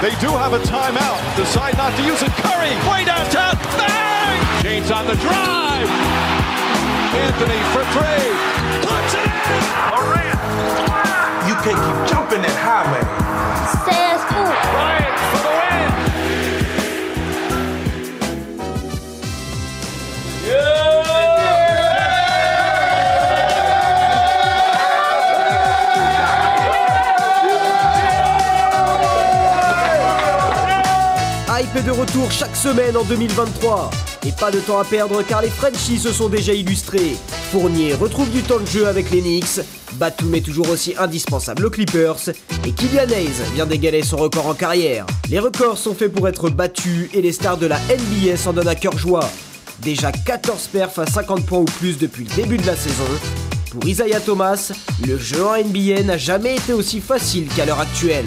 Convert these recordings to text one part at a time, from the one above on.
They do have a timeout. Decide not to use it. Curry, way downtown. Bang! James on the drive. Anthony for three. Puts it in. Durant. You can't keep jumping that highway. Says De retour chaque semaine en 2023. Et pas de temps à perdre car les Frenchies se sont déjà illustrés. Fournier retrouve du temps de jeu avec les Knicks. Batum est toujours aussi indispensable aux Clippers. Et Kylian Hayes vient d'égaler son record en carrière. Les records sont faits pour être battus et les stars de la NBA s'en donnent à cœur joie. Déjà 14 perfs à 50 points ou plus depuis le début de la saison. Pour Isaiah Thomas, le jeu en NBA n'a jamais été aussi facile qu'à l'heure actuelle.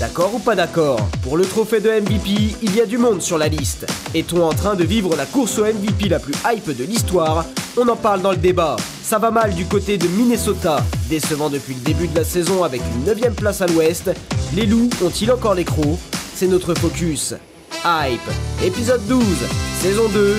D'accord ou pas d'accord Pour le trophée de MVP, il y a du monde sur la liste. Est-on en train de vivre la course au MVP la plus hype de l'histoire? On en parle dans le débat. Ça va mal du côté de Minnesota, décevant depuis le début de la saison avec une 9ème place à l'ouest. Les loups ont-ils encore les crocs? C'est notre focus. Hype, épisode 12, saison 2.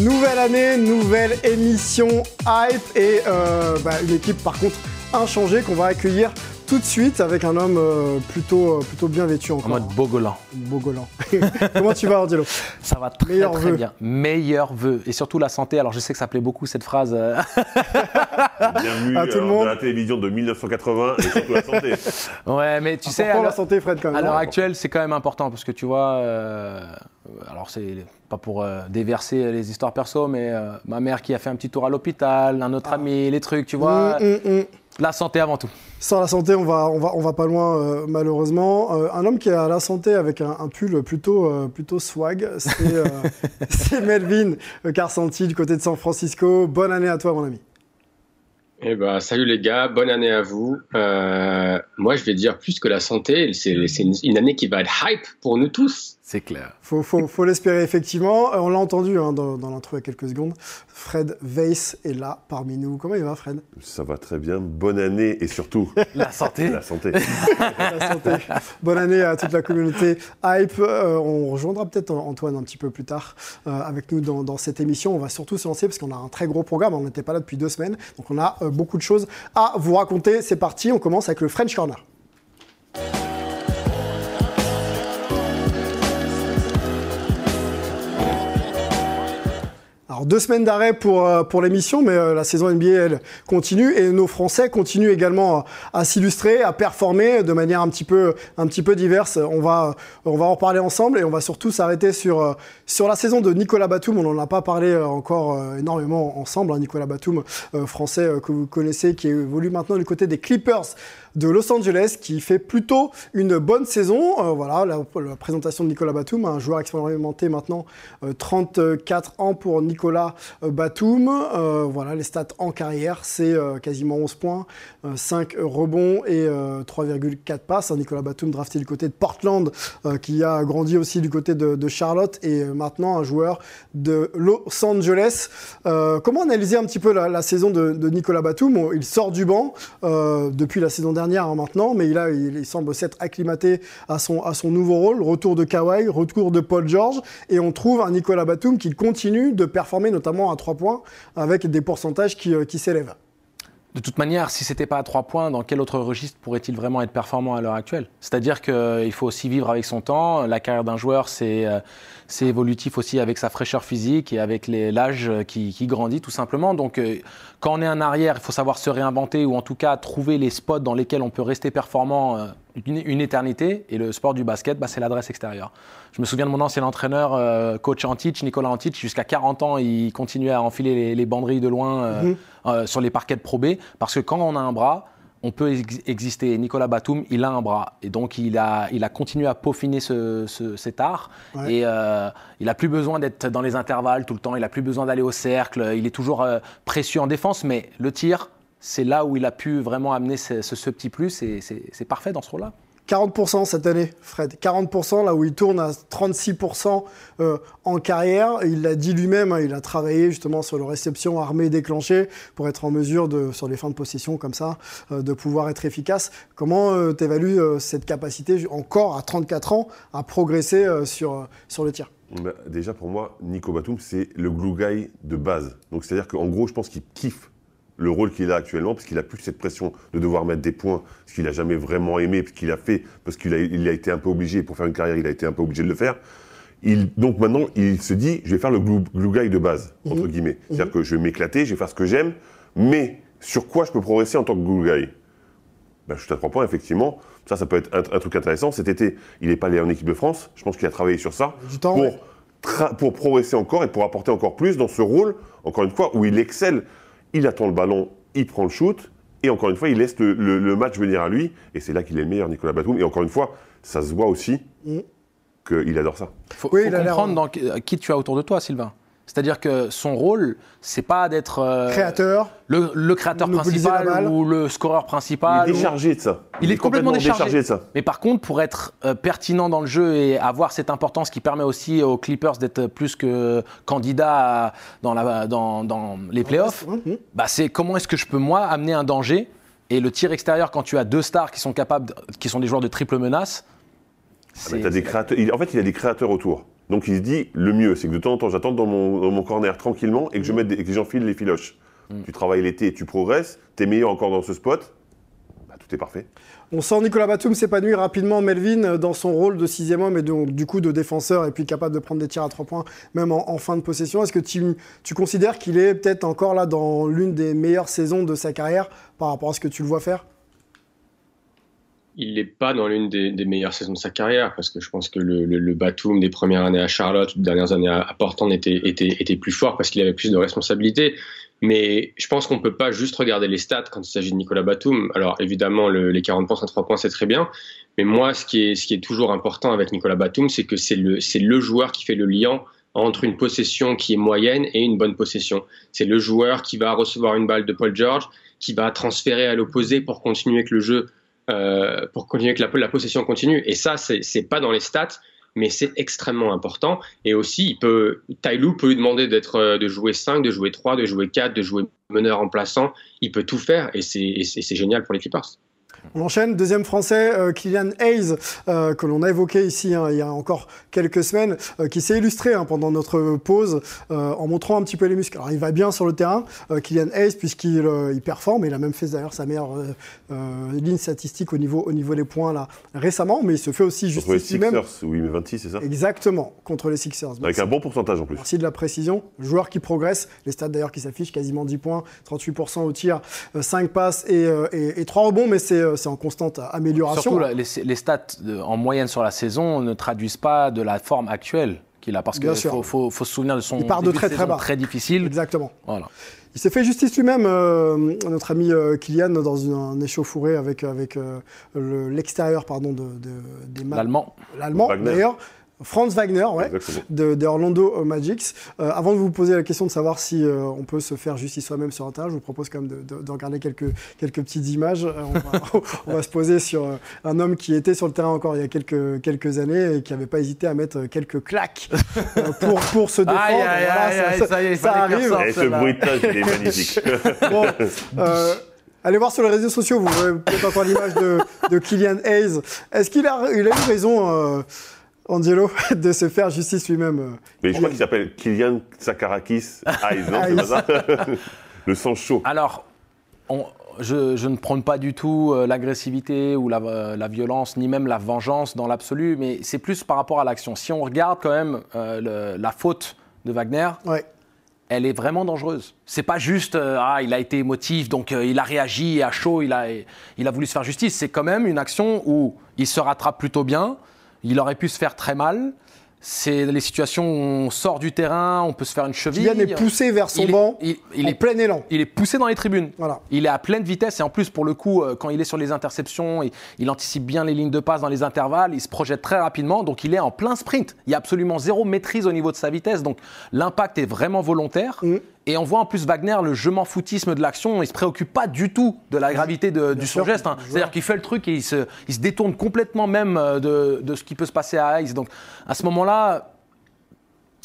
Nouvelle année, nouvelle émission hype et euh, bah, une équipe par contre inchangée qu'on va accueillir tout de suite avec un homme euh, plutôt, euh, plutôt bien vêtu En encore. mode Bogolan. Bogolan. Comment tu vas Ordilo Ça va très bien. Meilleurs vœux. Et surtout la santé. Alors je sais que ça plaît beaucoup cette phrase. euh, Bienvenue À tout le euh, monde. de la télévision de 1980 et surtout la santé. ouais, mais tu sais, Important à la l'heure- santé Fred quand même. à l'heure hein. actuelle, c'est quand même important parce que tu vois, euh, alors c'est pas pour euh, déverser les histoires perso, mais euh, ma mère qui a fait un petit tour à l'hôpital, un autre ami, les trucs, tu vois. Hum, hum, hum. La santé avant tout. Sans la santé, on va, on va, on va pas loin euh, malheureusement. Euh, un homme qui a la santé avec un, un pull plutôt, euh, plutôt swag, c'est euh, Melvin Carsanti du côté de San Francisco. Bonne année à toi mon ami. Eh ben, salut les gars, bonne année à vous. Euh, moi, je vais dire plus que la santé, c'est c'est une, une année qui va être hype pour nous tous. C'est clair. Faut, faut, faut l'espérer effectivement. Euh, on l'a entendu hein, dans, dans l'intro il y a quelques secondes. Fred Weiss est là parmi nous. Comment il va Fred? Ça va très bien. Bonne année et surtout La santé. la santé. La santé. Bonne année à toute la communauté Hype. Euh, on rejoindra peut-être Antoine un petit peu plus tard euh, avec nous dans, dans cette émission. On va surtout se lancer parce qu'on a un très gros programme. On n'était pas là depuis deux semaines. Donc on a euh, beaucoup de choses à vous raconter. C'est parti. On commence avec le French Corner. Alors deux semaines d'arrêt pour, euh, pour l'émission, mais euh, la saison NBA, elle continue et nos Français continuent également à, s'illustrer, à performer de manière un petit peu, un petit peu diverse. On va, on va en parler ensemble et on va surtout s'arrêter sur, euh, sur la saison de Nicolas Batum. On n'en a pas parlé encore énormément ensemble. hein. Nicolas Batum, français que vous connaissez, qui évolue maintenant du côté des Clippers de Los Angeles, qui fait plutôt une bonne saison. Euh, voilà, la, présentation de Nicolas Batum, un joueur expérimenté maintenant, euh, 34 ans pour Nicolas euh, Batum. Euh, voilà, les stats en carrière, c'est euh, quasiment 11 points, euh, 5 rebonds et euh, 3,4 passes. Nicolas Batum drafté du côté de Portland, euh, qui a grandi aussi du côté de, Charlotte et euh, maintenant un joueur de Los Angeles. Euh, comment analyser un petit peu la, saison de, de Nicolas Batum? Il sort du banc euh, depuis la saison dernière hein, maintenant, mais il, a, il, semble s'être acclimaté à son, à son nouveau rôle. Retour de Kawhi, retour de Paul George, et on trouve un Nicolas Batum qui continue de performer notamment à 3 points avec des pourcentages qui, euh, qui s'élèvent. De toute manière, si c'était pas à trois points, dans quel autre registre pourrait-il vraiment être performant à l'heure actuelle? C'est-à-dire qu'il faut aussi vivre avec son temps. La carrière d'un joueur, c'est euh, c'est évolutif aussi avec sa fraîcheur physique et avec l'âge qui, qui grandit tout simplement. Donc, euh, quand on est un arrière, il faut savoir se réinventer ou en tout cas trouver les spots dans lesquels on peut rester performant euh, une, une éternité. Et le sport du basket, bah, c'est l'adresse extérieure. Je me souviens de mon ancien entraîneur, euh, coach Antich, Nicolas Antich, jusqu'à 40 ans, il continuait à enfiler les, les banderilles de loin Mhm. euh, sur les parquets de Pro B, parce que quand on a un bras, on peut ex- exister. Nicolas Batum, il a un bras. Et donc, il a, il a continué à peaufiner ce, ce- cet art. Ouais. Et euh, il n'a plus besoin d'être dans les intervalles tout le temps. Il n'a plus besoin d'aller au cercle. Il est toujours euh, précieux en défense. Mais le tir, c'est là où il a pu vraiment amener ce, ce- petit plus. Et c'est c'est parfait dans ce rôle-là. 40% cette année, Fred. 40%, là où il tourne à 36% euh, en carrière. Il l'a dit lui-même, hein, il a travaillé justement sur le réception armée déclenchée pour être en mesure, de, sur les fins de possession comme ça, euh, de pouvoir être efficace. Comment euh, tu évalues cette capacité, encore à 34 ans, à progresser sur, sur le tir? Bah, Déjà, pour moi, Nico Batum, c'est le glue guy de base. Donc, c'est-à-dire qu'en gros, je pense qu'il kiffe le rôle qu'il a actuellement, parce qu'il a plus cette pression de devoir mettre des points, ce qu'il n'a jamais vraiment aimé, parce qu'il a fait, parce qu'il a, il a été un peu obligé, pour faire une carrière, il a été un peu obligé de le faire. Il, donc maintenant, il se dit, je vais faire le glue, guy de base, entre mhm. guillemets. C'est-à-dire mhm. que je vais m'éclater, je vais faire ce que j'aime, mais sur quoi je peux progresser en tant que glue guy? Ben, Je suis à trois points, effectivement. Ça, ça peut être un, truc intéressant. Cet été, il n'est pas allé en équipe de France. Je pense qu'il a travaillé sur ça. pour, pour progresser encore et pour apporter encore plus dans ce rôle, encore une fois, où il excelle il attend le ballon, il prend le shoot, et encore une fois, il laisse le, match venir à lui, et c'est là qu'il est le meilleur, Nicolas Batum. Et encore une fois, ça se voit aussi mm. qu'il adore ça. Il faut, comprendre dans, qui tu as autour de toi, Sylvain. C'est-à-dire que son rôle, c'est pas d'être euh, créateur, le, créateur principal ou le scoreur principal. Il est déchargé de ça. Il, est, complètement, déchargé. de ça. Mais par contre, pour être euh, pertinent dans le jeu et avoir cette importance qui permet aussi aux Clippers d'être plus que candidat dans, la, dans, dans les playoffs, bah c'est comment est-ce que je peux moi amener un danger et le tir extérieur quand tu as deux stars qui sont capables, qui sont des joueurs de triple menace. Ah as des créateurs, en fait, il y a des créateurs autour. Donc il se dit, le mieux, c'est que de temps en temps, j'attends dans mon, corner tranquillement et que je mette et que j'enfile les filoches. Mm. Tu travailles l'été, tu progresses, tu es meilleur encore dans ce spot, bah, tout est parfait. On sent Nicolas Batum s'épanouir rapidement, Melvin, dans son rôle de sixième homme et du coup de défenseur, et puis capable de prendre des tirs à trois points, même en, fin de possession. Est-ce que tu, tu considères qu'il est peut-être encore là dans l'une des meilleures saisons de sa carrière par rapport à ce que tu le vois faire? Il n'est pas dans l'une des, meilleures saisons de sa carrière parce que je pense que le, le, Batum des premières années à Charlotte, des dernières années à, Portland était, était, était plus fort parce qu'il avait plus de responsabilités. Mais je pense qu'on ne peut pas juste regarder les stats quand il s'agit de Nicolas Batum. Alors évidemment, les 40 points à 3 points, c'est très bien. Mais moi, ce qui est, ce qui est toujours important avec Nicolas Batum, c'est que c'est le, c'est le joueur qui fait le lien entre une possession qui est moyenne et une bonne possession. C'est le joueur qui va recevoir une balle de Paul George, qui va transférer à l'opposé pour continuer avec le jeu euh, pour continuer que la, possession continue. Et ça, c'est pas dans les stats, mais c'est extrêmement important. Et aussi, il peut, Tailou peut lui demander d'être, euh, de jouer 5, de jouer 3, de jouer 4, de jouer meneur remplaçant. Il peut tout faire et c'est génial pour les Clippers. On enchaîne, deuxième français, euh, Kylian Hayes, euh, que l'on a évoqué ici hein, il y a encore quelques semaines, euh, qui s'est illustré hein, pendant notre pause en montrant un petit peu les muscles. Alors il va bien sur le terrain, Kylian Hayes, puisqu'il il performe, il a même fait d'ailleurs sa meilleure ligne statistique au niveau, au niveau des points là récemment, mais il se fait aussi justice Contre les Sixers, oui, mais 26, c'est ça? Exactement, contre les Sixers. Avec un bon pourcentage en plus. Merci de la précision. Joueur qui progresse, les stats d'ailleurs qui s'affichent, quasiment 10 points, 38% au tir, 5 passes et, et, et 3 rebonds, mais c'est c'est en constante amélioration. Surtout, les, stats en moyenne sur la saison ne traduisent pas de la forme actuelle qu'il a, parce qu'il faut, se souvenir de son Il part de très très bas. très difficile. Exactement. Voilà. Il s'est fait justice lui-même, euh, notre ami euh, Kylian, dans une, un échauffouré avec, avec euh, l'extérieur pardon, de, des L'allemand. L'allemand, d'ailleurs. Franz Wagner, ouais, de, Orlando Magics. Euh, avant de vous poser la question de savoir si euh, on peut se faire justice soi-même sur terrain, je vous propose quand même de, regarder quelques, quelques petites images. Euh, on, va, se poser sur un homme qui était sur le terrain encore il y a quelques, quelques années et qui n'avait pas hésité à mettre quelques claques pour, pour se défendre. Aïe, aïe, ça, y est, ça, arrive. Et ce bruitage, il est magnifique. bon, Allez voir sur les réseaux sociaux, vous verrez peut-être encore l'image de, de Kylian Hayes. Est-ce qu'il a, il a eu raison Angelo de se faire justice lui-même. Euh, Mais je crois qu'il s'appelle Kylian Sakarakis Eyes, non Le sang chaud. Alors, je, ne prône pas du tout euh, l'agressivité ou euh, la, violence, ni même la vengeance dans l'absolu, mais c'est plus par rapport à l'action. Si on regarde quand même la faute de Wagner, elle est vraiment dangereuse. C'est pas juste ah il a été émotif donc il a réagi à chaud, il a il a voulu se faire justice. C'est quand même une action où il se rattrape plutôt bien. Il aurait pu se faire très mal. C'est les situations où on sort du terrain, on peut se faire une cheville. Kylian est poussé vers son banc il, en est, plein élan. Il est poussé dans les tribunes. Voilà. Il est à pleine vitesse et en plus, pour le coup, euh, quand il est sur les interceptions, il, anticipe bien les lignes de passe dans les intervalles, il se projette très rapidement, donc il est en plein sprint. Il y a absolument zéro maîtrise au niveau de sa vitesse, donc l'impact est vraiment volontaire. Mm. Et on voit en plus Wagner, le je m'en foutisme de l'action, il se préoccupe pas du tout de la gravité de, du son sûr, geste. hein. C'est-à-dire qu'il fait le truc et il se, il se détourne complètement même euh, de, de ce qui peut se passer à Ice. Donc à ce moment-là,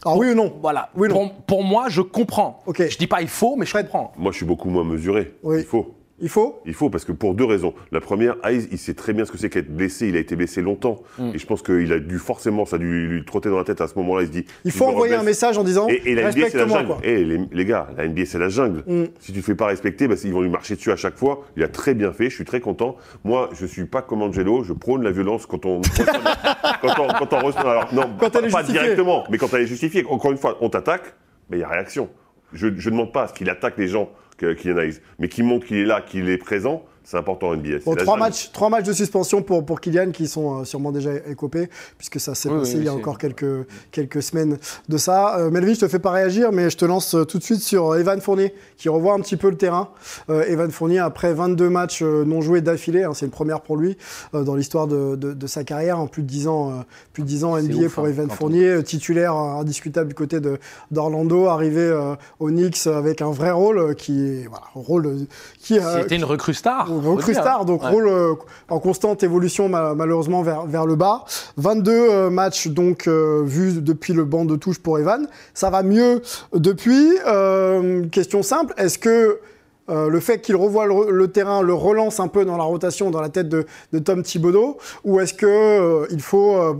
Ah oui ou non? voilà. Oui, non? pour, pour moi, je comprends. Ok. Je dis pas il faut, mais je comprends. Moi, je suis beaucoup moins mesuré. Oui. Il faut. Il faut Il faut, parce que pour deux raisons. La première, Hayes, il sait très bien ce que c'est qu'être blessé. Il a été blessé longtemps. Mm. Et je pense qu'il a dû forcément, ça a dû lui trotter dans la tête à ce moment-là. Il se dit. Il faut envoyer un message en disant Et, et la NBA, c'est la respecte-moi jungle. quoi. Eh, les, les gars, la NBA, c'est la jungle. Mm. Si tu ne fais pas respecter, bah, ils vont lui marcher dessus à chaque fois. Il a très bien fait. Je suis très content. Moi, je suis pas comme Angelo. Je prône la violence quand on. quand on, quand on reçoit- alors, non, Quand elle est pas justifiée. directement, mais quand elle est justifiée. Encore une fois, on t'attaque, mais il y a réaction. Je ne demande pas à ce qu'il attaque les gens, qu'il analyse, mais qu'il montre qu'il est là, qu'il est présent. C'est important en NBA. Bon, trois matchs, trois matchs de suspension pour, pour Kylian qui sont euh, sûrement déjà écopés, puisque ça s'est Oui, passé oui, il y a encore quelques, quelques semaines de ça. Euh, Melvin, je te fais pas réagir, mais je te lance euh, tout de suite sur Evan Fournier, qui revoit un petit peu le terrain. Euh, Evan Fournier, après 22 matchs euh, non joués d'affilée, hein, c'est une première pour lui euh, dans l'histoire de, de- de sa carrière, en plus de 10 ans, euh, plus de 10 ans NBA ouf, pour hein, Evan on- Fournier, titulaire indiscutable du côté de- d'Orlando, arrivé euh, aux Knicks avec un vrai rôle, qui est voilà, un rôle qui a C'était une recrue star. Recrue star, donc Ouais. rôle euh, en constante évolution ma- malheureusement vers, vers le bas. 22 euh, matchs donc euh, vus depuis le banc de touche pour Evan. Ça va mieux depuis. Euh, question simple, est-ce que euh, le fait qu'il revoie le, le terrain le relance un peu dans la rotation, dans la tête de, de Tom Thibodeau, ou est-ce que euh, il faut euh,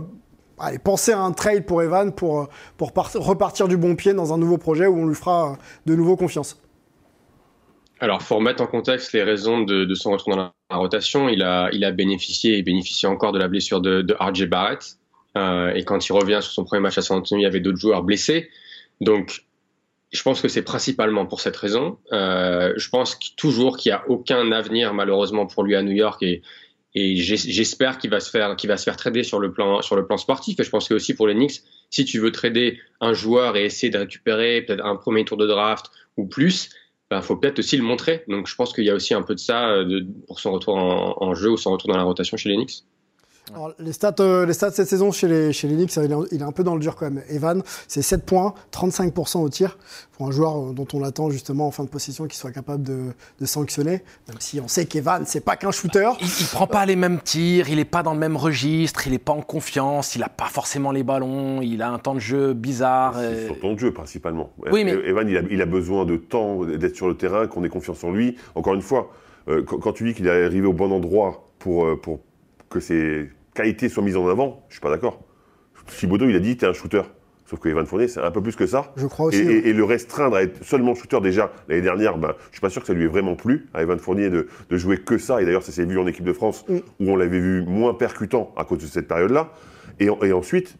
penser à un trade pour Evan pour, pour par- repartir du bon pied dans un nouveau projet où on lui fera de nouveau confiance? Alors, faut remettre en contexte les raisons de, de son retour dans la, rotation. Il a, il a bénéficié et bénéficie encore de la blessure de, de RJ Barrett. Euh, et quand il revient sur son premier match à San Antonio, il y avait d'autres joueurs blessés. Donc, je pense que c'est principalement pour cette raison. Euh, je pense toujours qu'il n'y a aucun avenir, malheureusement, pour lui à New York. Et, et j'es- j'espère qu'il va se faire, qu'il va se faire trader sur le plan, sur le plan sportif. Et je pense que aussi pour les Knicks, si tu veux trader un joueur et essayer de récupérer peut-être un premier tour de draft ou plus, il faut peut-être aussi le montrer. Donc je pense qu'il y a aussi un peu de ça euh, pour son retour en, jeu ou son retour dans la rotation chez les. Alors, les, stats, euh, les stats cette saison chez les, chez les Knicks, il est, il est un peu dans le dur quand même. Evan, c'est 7 points, 35% au tir, pour un joueur euh, dont on attend justement en fin de possession qu'il soit capable de, de sanctionner. Même si on sait qu'Evan, c'est pas qu'un shooter. Il, il prend pas les mêmes tirs, il est pas dans le même registre, il est pas en confiance, il a pas forcément les ballons, il a un temps de jeu bizarre. C'est euh, sur ton jeu principalement. Oui, mais- Evan, il a, il a besoin de temps, d'être sur le terrain, qu'on ait confiance en lui. Encore une fois, euh, quand, tu dis qu'il est arrivé au bon endroit pour, euh, pour que ses qualités soient mises en avant, je suis pas d'accord. Thibodeau, il a dit, t'es un shooter. Sauf que Evan Fournier, c'est un peu plus que ça. Je crois Et, aussi. et- et le restreindre à être seulement shooter déjà l'année dernière, ben, je suis pas sûr que ça lui ait vraiment plu à Evan Fournier de, de jouer que ça. Et d'ailleurs, ça s'est vu en équipe de France Mm. où on l'avait vu moins percutant à cause de cette période-là. Et, en- et ensuite,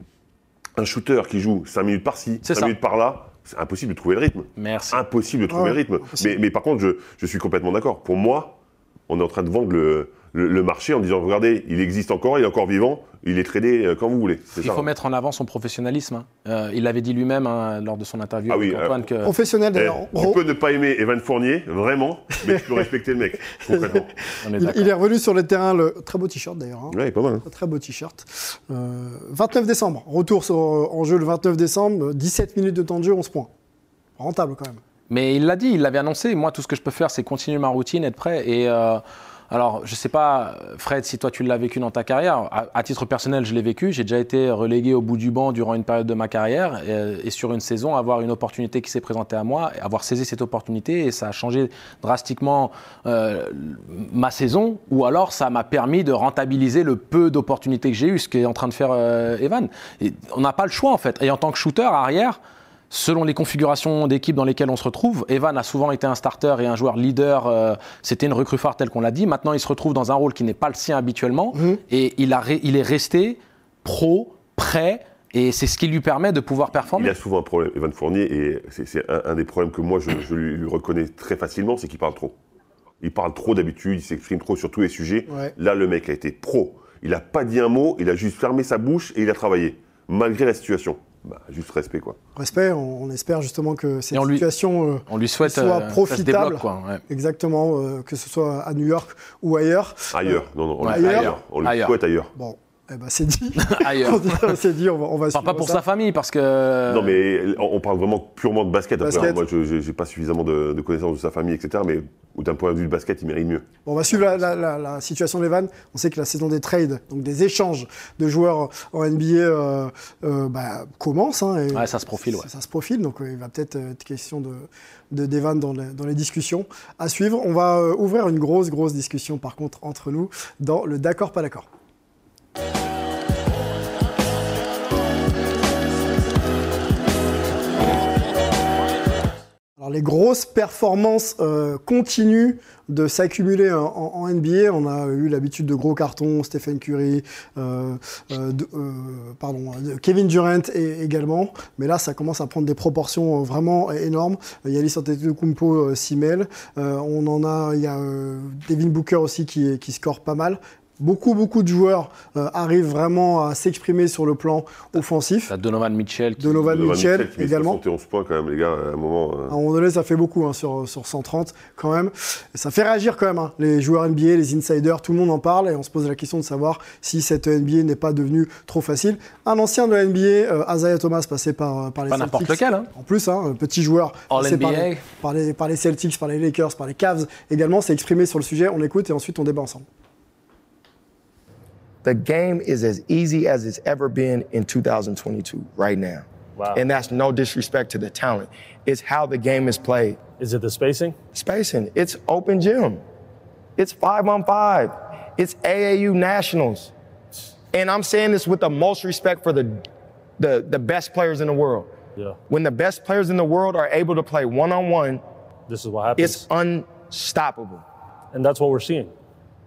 un shooter qui joue 5 minutes par-ci, C'est 5 ça. minutes par-là, c'est impossible de trouver le rythme. Merci. Impossible de trouver Ouais, le rythme. impossible. Mais, mais par contre, je, je suis complètement d'accord. Pour moi, on est en train de vendre le, le- le marché en disant regardez, il existe encore, il est encore vivant, il est tradé euh, quand vous voulez. Il ça. faut mettre en avant son professionnalisme. hein. Euh, il l'avait dit lui-même hein, lors de son interview Ah avec oui, Antoine euh, que Professionnel Eh, d'ailleurs. tu peux ne pas aimer Evan Fournier, vraiment, mais tu peux respecter le mec, concrètement. on est Il, est revenu sur le terrain, le très beau t-shirt d'ailleurs. hein. Ouais, pas mal. hein. Très, Très beau t-shirt. Euh, 29 décembre, retour sur- en jeu le 29 décembre, 17 minutes de temps de jeu, 11 points. Rentable quand même. Mais il l'a dit, il l'avait annoncé. Moi, tout ce que je peux faire, c'est continuer ma routine, être prêt. Et euh, alors, je sais pas, Fred, si toi tu l'as vécu dans ta carrière. À, titre personnel, je l'ai vécu. J'ai déjà été relégué au bout du banc durant une période de ma carrière. Et, et sur une saison, avoir une opportunité qui s'est présentée à moi, avoir saisi cette opportunité, et ça a changé drastiquement euh, ma saison. Ou alors, ça m'a permis de rentabiliser le peu d'opportunités que j'ai eues, ce qu'est en train de faire euh, Evan. On n'a pas le choix, en fait. Et en tant que shooter arrière, Selon les configurations d'équipe dans lesquelles on se retrouve, Evan a souvent été un starter et un joueur leader. euh, C'était une recrue phare tel qu'on l'a dit. Maintenant, il se retrouve dans un rôle qui n'est pas le sien habituellement. Et il, a, il est resté pro, prêt. Et c'est ce qui lui permet de pouvoir Il performer. a souvent un problème, Evan Fournier, et c'est un, un des problèmes que moi je, je lui, lui reconnais très facilement, c'est qu'il parle trop. Il parle trop d'habitude, il s'exprime trop sur tous les sujets. Ouais. Là, le mec a été pro. Il n'a pas dit un mot, il a juste fermé sa bouche et il a travaillé, malgré la situation. Bah, juste respect, quoi. Respect, on, on espère justement que cette Et on lui- situation, euh, On lui souhaite soit euh, ça se profitable. débloque, quoi. ouais. exactement, euh, que ce soit à New York ou ailleurs. Ailleurs, non, non, on Ouais, le ailleurs. ailleurs. On Ailleurs. souhaite ailleurs. Bon, Eh ben, c'est dit. ailleurs. c'est dit, on va, on va Enfin, pas pour ça. sa famille, parce que. Non, mais on parle vraiment purement de basket. Après, Basket. moi, je n'ai pas suffisamment de, de connaissances de sa famille, etc. Mais d'un point de vue de basket, il mérite mieux. Bon, on va suivre la, la- la- la situation d'Evan. On sait que la saison des trades, donc des échanges de joueurs en NBA, euh, euh, bah, commence. hein, et Ouais, ça se profile, ouais. Ça, ça se profile, donc euh, il va peut-être être question de, de d'Evan dans, les- dans les discussions à suivre. On va euh, ouvrir une grosse, grosse discussion par contre entre nous dans le d'accord, pas d'accord. Alors les grosses performances euh, continuent de s'accumuler en, en- NBA. On a eu l'habitude de gros cartons, Stephen Curry, euh, euh, pardon, Kevin Durant également. Mais là, ça commence à prendre des proportions vraiment énormes. Yanis Antetokounmpo s'y mêle. On en a, il y a Devin Booker aussi qui score pas mal. Beaucoup, beaucoup de joueurs euh, arrivent vraiment à s'exprimer sur le plan offensif. T'as Donovan Mitchell. qui- Donovan Donovan Mitchell qui met également. 71 points quand même, les gars, à un moment. euh, À un moment donné, ça fait beaucoup hein, sur, sur 130 quand même. Et ça fait réagir quand même. hein. Les joueurs NBA, les insiders, tout le monde en parle et on se pose la question de savoir si cette NBA n'est pas devenue trop facile. Un ancien de la NBA, euh, Isaiah Thomas, passé par, par les Pas Celtics. n'importe lequel, hein. En plus, hein, un petit joueur All passé par NBA. les, par, les, par les Celtics, par les Lakers, par les Cavs également, s'est exprimé sur le sujet. On écoute et ensuite on débat ensemble. The game is as easy as it's ever been in 2022, right now. Wow. And that's no disrespect to the talent. It's how the game is played. Is it the spacing? Spacing, it's open gym. It's five on five. It's AAU nationals. And I'm saying this with the most respect for the, the, the best players in the world. Yeah. When the best players in the world are able to play one on one, This is what happens. it's unstoppable. and that's what we're seeing.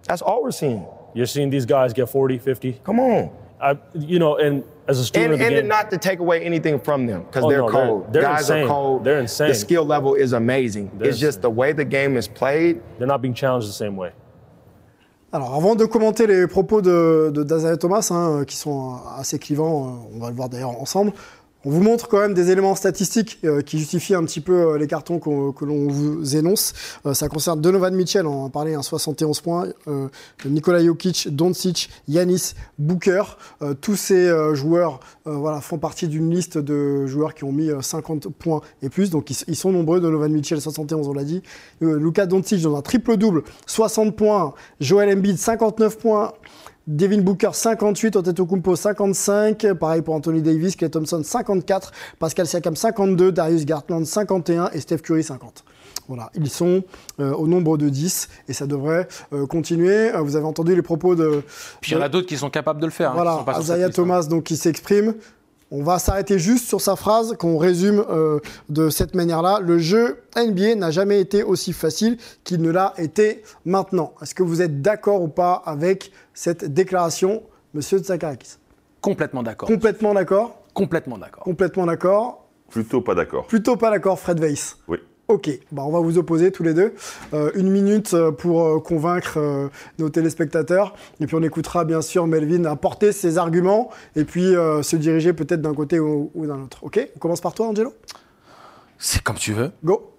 That's all we're seeing. You're seeing these guys get 40, 50. Come on. I, you know, and as a student And, of the and game, not to take away anything from them because Oh, they're no, cold. they're Guys insane. are cold. They're insane. The skill level is amazing. They're it's just the way the game is played. they're not being challenged the same way. Alors, avant de commenter les propos de, de Thomas, hein, qui sont assez clivants, euh, on va le voir d'ailleurs ensemble, on vous montre quand même des éléments statistiques euh, qui justifient un petit peu euh, les cartons qu'on- que l'on vous énonce. Euh, ça concerne Donovan Mitchell, on en a parlé, hein, 71 points, euh, Nikola Jokic, Doncic, Yanis, Booker. Euh, tous ces euh, joueurs euh, voilà, font partie d'une liste de joueurs qui ont mis euh, 50 points et plus, donc ils, sont nombreux. Donovan Mitchell, 71, on l'a dit. Euh, Luka Doncic dans un triple-double, 60 points. Joel Embiid, 59 points. Devin Booker 58, Antetokounmpo 55, pareil pour Anthony Davis, Clay Thompson 54, Pascal Siakam 52, Darius Garland 51 et Steph Curry 50. Voilà, ils sont euh, au nombre de 10 et ça devrait euh, continuer. Euh, vous avez entendu les propos de, Puis il y en a d'autres qui sont capables de le faire. hein, voilà, Isaiah hein. Thomas donc qui s'exprime. On va s'arrêter juste sur sa phrase qu'on résume euh, de cette manière-là. Le jeu NBA n'a jamais été aussi facile qu'il ne l'a été maintenant. Est-ce que vous êtes d'accord ou pas avec cette déclaration, Monsieur Tsakarakis Complètement d'accord. Complètement d'accord? Complètement d'accord. Complètement d'accord Plutôt pas d'accord. Plutôt pas d'accord, Fred Weiss? Oui. Ok, bah on va vous opposer tous les deux. Euh, une minute euh, pour euh, convaincre euh, nos téléspectateurs. Et puis on écoutera bien sûr Melvin apporter ses arguments et puis se diriger peut-être d'un côté ou, ou d'un autre. Ok On commence par toi, Angelo C'est comme tu veux. Go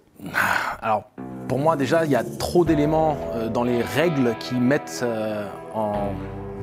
Alors, pour moi, déjà, il y a trop d'éléments dans les règles qui mettent en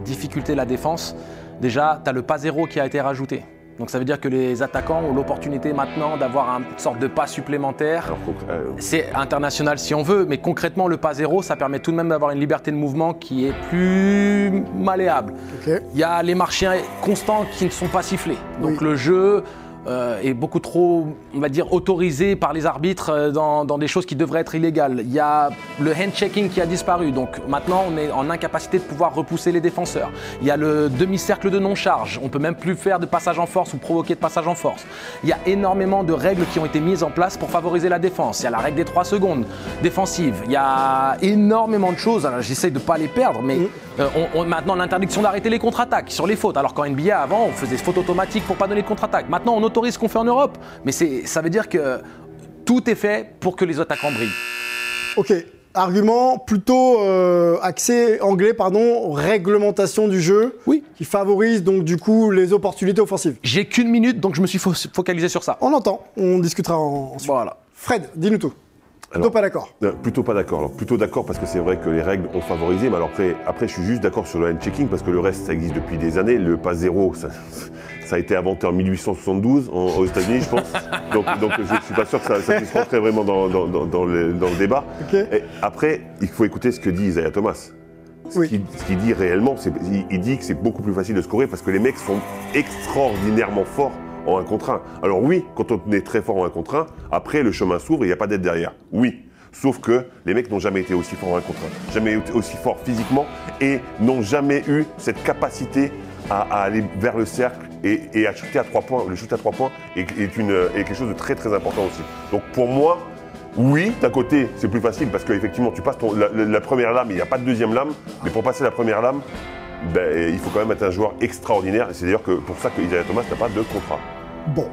difficulté la défense. Déjà, tu as le pas zéro qui a été rajouté. Donc ça veut dire que les attaquants ont l'opportunité maintenant d'avoir une sorte de pas supplémentaire. Euh, C'est international si on veut, mais concrètement, le pas zéro, ça permet tout de même d'avoir une liberté de mouvement qui est plus malléable. Il y a les marchés constants qui ne sont pas sifflés. Donc Oui. le jeu euh, est beaucoup trop, on va dire, autorisé par les arbitres euh, dans, dans des choses qui devraient être illégales. Il y a le hand-checking qui a disparu. Donc maintenant, on est en incapacité de pouvoir repousser les défenseurs. Il y a le demi-cercle de non-charge. On peut même plus faire de passage en force ou provoquer de passage en force. Il y a énormément de règles qui ont été mises en place pour favoriser la défense. Il y a la règle des 3 secondes défensive. Il y a énormément de choses. Alors, J'essaie de ne pas les perdre, mais euh, on, on- maintenant l'interdiction d'arrêter les contre-attaques sur les fautes. Alors qu'en NBA avant, on faisait faute automatique pour pas donner de contre-attaque. Maintenant, on autorise ce qu'on fait en Europe. Mais c'est- ça veut dire que tout est fait pour que les attaquants brillent. Ok. Argument plutôt euh, axé anglais, pardon, réglementation du jeu. Oui. Qui favorise donc du coup les opportunités offensives. J'ai qu'une minute, donc je me suis fo- focalisé sur ça. On entend, on discutera en- ensuite. Voilà. Fred, dis-nous tout. Plutôt pas d'accord. Euh, Plutôt pas d'accord. Alors, plutôt d'accord parce que c'est vrai que les règles ont favorisé, mais alors après, après je suis juste d'accord sur le hand-checking parce que le reste, ça existe depuis des années. Le pas zéro, ça, ça a été inventé en 1872 en- aux États-Unis, je pense. donc, donc je suis pas sûr que ça, ça puisse rentrer vraiment dans, dans- dans- dans le, débat. Et après, il faut écouter ce que dit Isaiah Thomas. Ce Oui. qu'il dit réellement, c'est il, il dit que c'est beaucoup plus facile de scorer parce que les mecs sont extraordinairement forts en un contre un. Alors oui, quand on est très fort en un contre un, après le chemin s'ouvre et il n'y a pas d'aide derrière. Oui. Sauf que les mecs n'ont jamais été aussi forts en un contre un, jamais été aussi forts physiquement et n'ont jamais eu cette capacité à, à aller vers le cercle et, et à shooter à trois points. Le shoot à trois points est, est une, est quelque chose de très très important aussi. Donc pour moi, oui, d'un côté, c'est plus facile parce qu'effectivement, tu passes ton- la, la- la première lame, il n'y a pas de deuxième lame, mais pour passer la première lame, ben, il faut quand même être un joueur extraordinaire. Et c'est d'ailleurs que pour ça que Isaiah Thomas n'a pas de contrat. Bon.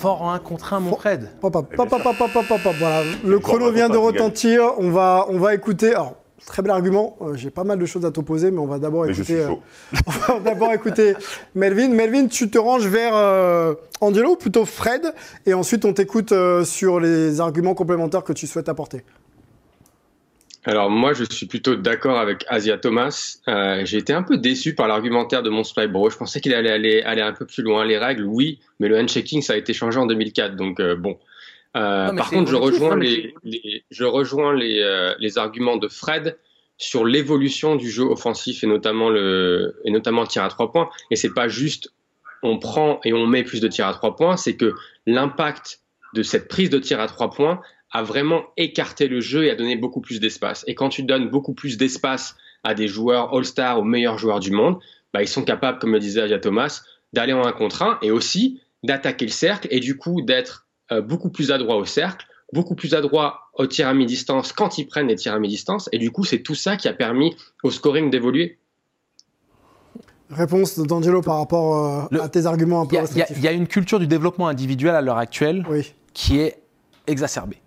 Fort en un contre un, mon Fred. Pop, pop, pop, Voilà, le chrono vient de retentir. On va, on va écouter. Alors, très bel argument. Euh, J'ai pas mal de choses à t'opposer, mais on va d'abord Mais je écouter. suis chaud. euh, on va d'abord écouter Melvin. Melvin, tu te ranges vers euh, Angelo ou plutôt Fred, et ensuite on t'écoute euh, sur les arguments complémentaires que tu souhaites apporter. Alors moi, je suis plutôt d'accord avec Asia Thomas. Euh, J'ai été un peu déçu par l'argumentaire de mon Bro. Je pensais qu'il allait aller, aller un peu plus loin. Les règles, oui, mais le handchecking, ça a été changé en 2004. Donc euh, bon. Euh, Non, par contre, je rejoins les, les- je rejoins les, euh, les arguments de Fred sur l'évolution du jeu offensif et notamment le et notamment le tir à trois points. Et c'est pas juste on prend et on met plus de tirs à trois points, c'est que l'impact de cette prise de tir à trois points a vraiment écarté le jeu et a donné beaucoup plus d'espace. Et quand tu donnes beaucoup plus d'espace à des joueurs All-Star, aux meilleurs joueurs du monde, bah, ils sont capables, comme le disait Aja Thomas, d'aller en un contre un et aussi d'attaquer le cercle et du coup d'être euh, beaucoup plus adroit au cercle, beaucoup plus adroit au tir à mi-distance quand ils prennent les tirs à mi-distance. Et du coup, c'est tout ça qui a permis au scoring d'évoluer. Réponse d'Angelo par rapport euh, Le- à tes arguments un Il peu y, a- il y a- restrictifs. il y a une culture du développement individuel à l'heure actuelle Oui. qui est exacerbée.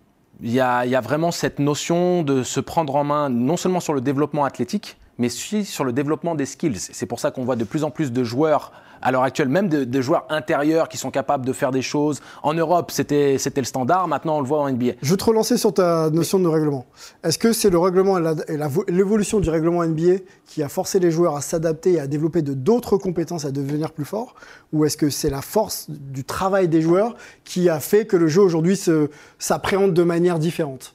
Il y, a, il y a vraiment cette notion de se prendre en main non seulement sur le développement athlétique, mais aussi sur le développement des skills. C'est pour ça qu'on voit de plus en plus de joueurs à l'heure actuelle, même de, de joueurs intérieurs qui sont capables de faire des choses. En Europe, c'était le standard, maintenant on le voit en NBA. Je vais te relancer sur ta notion de règlement. Est-ce que c'est le règlement et l'évolution du règlement NBA qui a forcé les joueurs à s'adapter et à développer d'autres compétences, à devenir plus forts? Ou est-ce que c'est la force du travail des joueurs qui a fait que le jeu aujourd'hui s'appréhende de manière différente?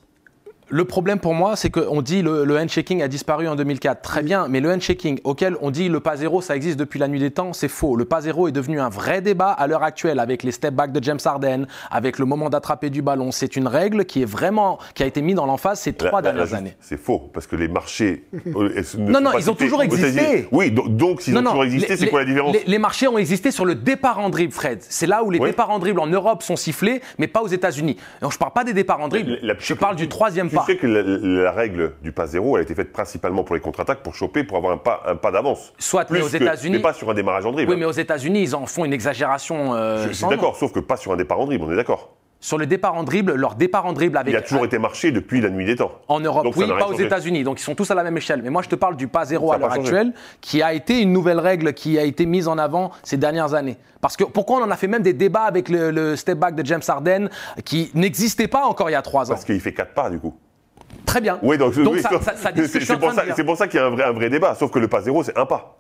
Le problème pour moi, c'est qu'on dit le, le handshaking a disparu en 2004. Très bien, mais le handshaking auquel on dit le pas zéro, ça existe depuis la nuit des temps, c'est faux. Le pas zéro est devenu un vrai débat à l'heure actuelle avec les step back de James Harden, avec le moment d'attraper du ballon. C'est une règle qui est vraiment, qui a été mise dans l'emphase ces trois dernières années. C'est faux, parce que les marchés. euh, Non, non, ils ont toujours existé. Oui, donc, donc s'ils ont toujours existé, c'est quoi la différence les, les marchés ont existé sur le départ en dribble, Fred. C'est là où les Oui. départs en dribble en Europe sont sifflés, mais pas aux États-Unis. Donc je parle pas des départs en dribble, je parle du troisième Tu pas. sais que la, la règle du pas zéro, elle a été faite principalement pour les contre-attaques, pour choper, pour avoir un pas, un pas d'avance. Soit, Plus mais aux États-Unis- Mais pas sur un démarrage en dribble. Oui, mais aux États-Unis, ils en font une exagération. euh, Je, suis d'accord, sauf que pas sur un départ en dribble, on est d'accord. Sur le départ en dribble, leur départ en dribble avec. Il a toujours été marché depuis la nuit des temps. En Europe, Donc oui, pas aux. États-Unis. Donc ils sont tous à la même échelle. Mais moi, je te parle du pas zéro à l'heure actuelle, qui a été une nouvelle règle qui a été mise en avant ces dernières années. Parce que pourquoi on en a fait même des débats avec le, le step back de James Harden, qui n'existait pas encore il y a trois ans? Parce qu'il fait quatre pas, du coup. Très bien. Oui, donc, Donc oui, ça, ça- ça c'est pour pour ça qu'il y a un vrai, un vrai débat. Sauf que le pas zéro, c'est un pas.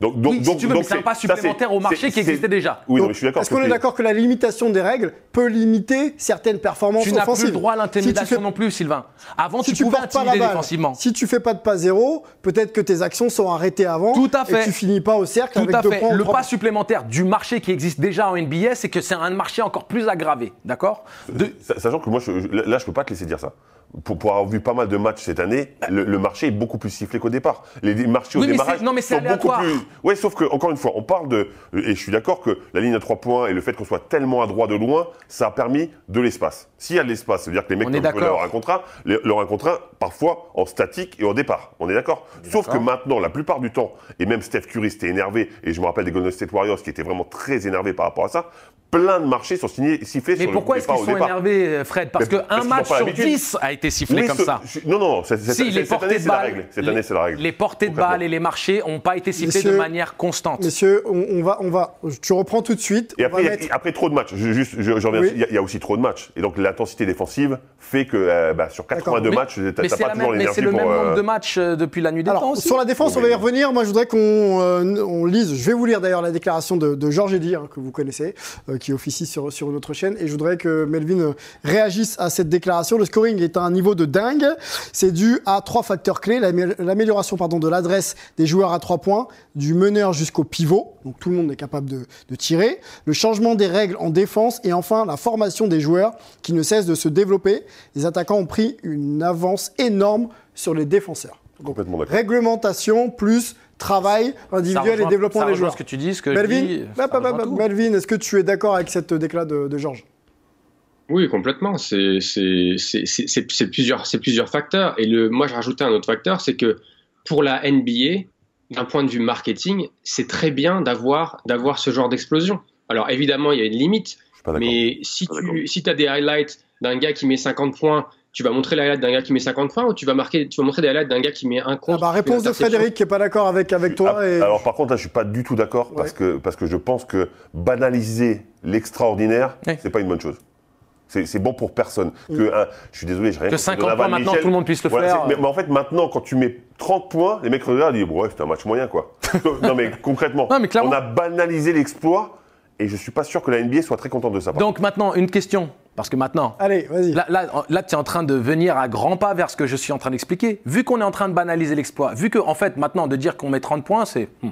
Donc, donc, Oui, si donc, tu veux, mais donc c'est un pas ça, supplémentaire au marché qui existait déjà. Oui, non, Donc, mais je suis d'accord. Est-ce qu'on est d'accord que la limitation des règles peut limiter certaines performances Tu n'as offensives plus le droit à Si tu l'intimidation fais- non plus, Sylvain. Avant, si tu, tu pouvais intimider balle, défensivement. si tu fais pas de pas zéro, peut-être que tes actions sont arrêtées avant. Tout à Et fait. tu finis pas au cercle Tout avec à deux fait. points. Le pas supplémentaire du marché qui existe déjà en NBA, c'est que c'est un marché encore plus aggravé. D'accord? Sachant que moi, là, je peux pas te laisser dire ça. Pour, pour avoir vu pas mal de matchs cette année, le, le marché est beaucoup plus sifflé qu'au départ. Les, les marchés au mais démarrage non, mais c'est sont beaucoup plus. Ouais, sauf que encore une fois, on parle de. Et je suis d'accord que la ligne à trois points et le fait qu'on soit tellement à droit de loin, ça a permis de l'espace. S'il y a de l'espace, ça veut dire que les mecs peuvent leur un les- leur un contre un, parfois en statique et au départ. On est d'accord. Sauf que maintenant, la plupart du temps, et même Steph Curry s'était énervé, et je me rappelle des Golden State Warriors qui étaient vraiment très énervés par rapport à ça. Plein de marchés sont signés, sifflés Mais sur pourquoi le est-ce départ qu'ils sont départ. énervés, Fred? Parce qu'un match sur l'habitude. 10 a été sifflé comme ce- ça. je- Non, non, cette, cette- Si, les cette portées année, de c'est la balles, règle. Cette les- année, c'est la règle. Les portées de balles et les marchés n'ont pas été sifflés Messieurs- de manière constante. Messieurs, on, on va, on va, tu reprends tout de suite. Et on après, va il y a- mettre- après trop de matchs, je, juste, je, je reviens, Oui. il y, a- il y a aussi trop de matchs. Et donc l'intensité défensive fait que euh, bah, sur 82 Mais- matchs, t'as c'est pas toujours même- mais c'est l'énergie le pour. même nombre euh, de matchs euh, depuis la nuit des temps sur la défense, on va y revenir. Moi, je voudrais qu'on euh, on lise. Je vais vous lire d'ailleurs la déclaration de, Georges Eddy, hein, que vous connaissez, euh, qui officie sur, sur notre chaîne. Et je voudrais que Melvin réagisse à cette déclaration. Le scoring est à un niveau de dingue. C'est dû à trois facteurs clés l'amé- l'amélioration pardon, de l'adresse des joueurs à trois points, du meneur jusqu'au pivot. Donc tout le monde est capable de, de tirer. Le changement des règles en défense. Et enfin, la formation des joueurs qui ne cesse de se développer. Les attaquants ont pris une avance énorme sur les défenseurs. Donc, Complètement d'accord. Réglementation plus travail individuel rejoint- et développement des joueurs. ce que tu dis, ce que je Melvin, dis, bah, bah, bah, est-ce que tu es d'accord avec cette déclat de, de Georges? Oui, complètement. C'est plusieurs, facteurs. Et le, moi, je rajoutais un autre facteur, c'est que pour la NBA, d'un point de vue marketing, c'est très bien d'avoir ce genre d'explosion. Alors évidemment, il y a une limite, mais si tu si as des highlights d'un gars qui met 50 points, tu vas montrer les highlights d'un gars qui met 50 points ou tu vas marquer, tu vas montrer des highlights d'un gars qui met un ah contre. bah, qui fait Réponse de. Frédéric qui est pas d'accord avec, avec toi. Ah, et... Alors par contre là je suis pas du tout d'accord parce que parce que je pense que banaliser l'extraordinaire Oui. c'est pas une bonne chose. C'est c'est bon pour personne. Que un- je suis désolé, j'ai rien Que contre 50 Donovan points, maintenant, tout le monde puisse le Voilà, faire. Mais, mais en fait maintenant quand tu mets 30 points, les mecs regardent et disent ouais c'était un match moyen quoi. non mais concrètement, Non, mais on a banalisé l'exploit et je suis pas sûr que la NBA soit très contente de ça. Donc maintenant, une question. Parce que maintenant, Allez. Là, là, là, tu es en train de venir à grands pas vers ce que je suis en train d'expliquer. Vu qu'on est en train de banaliser l'exploit, vu que, en fait, maintenant, de dire qu'on met 30 points, c'est. hmm.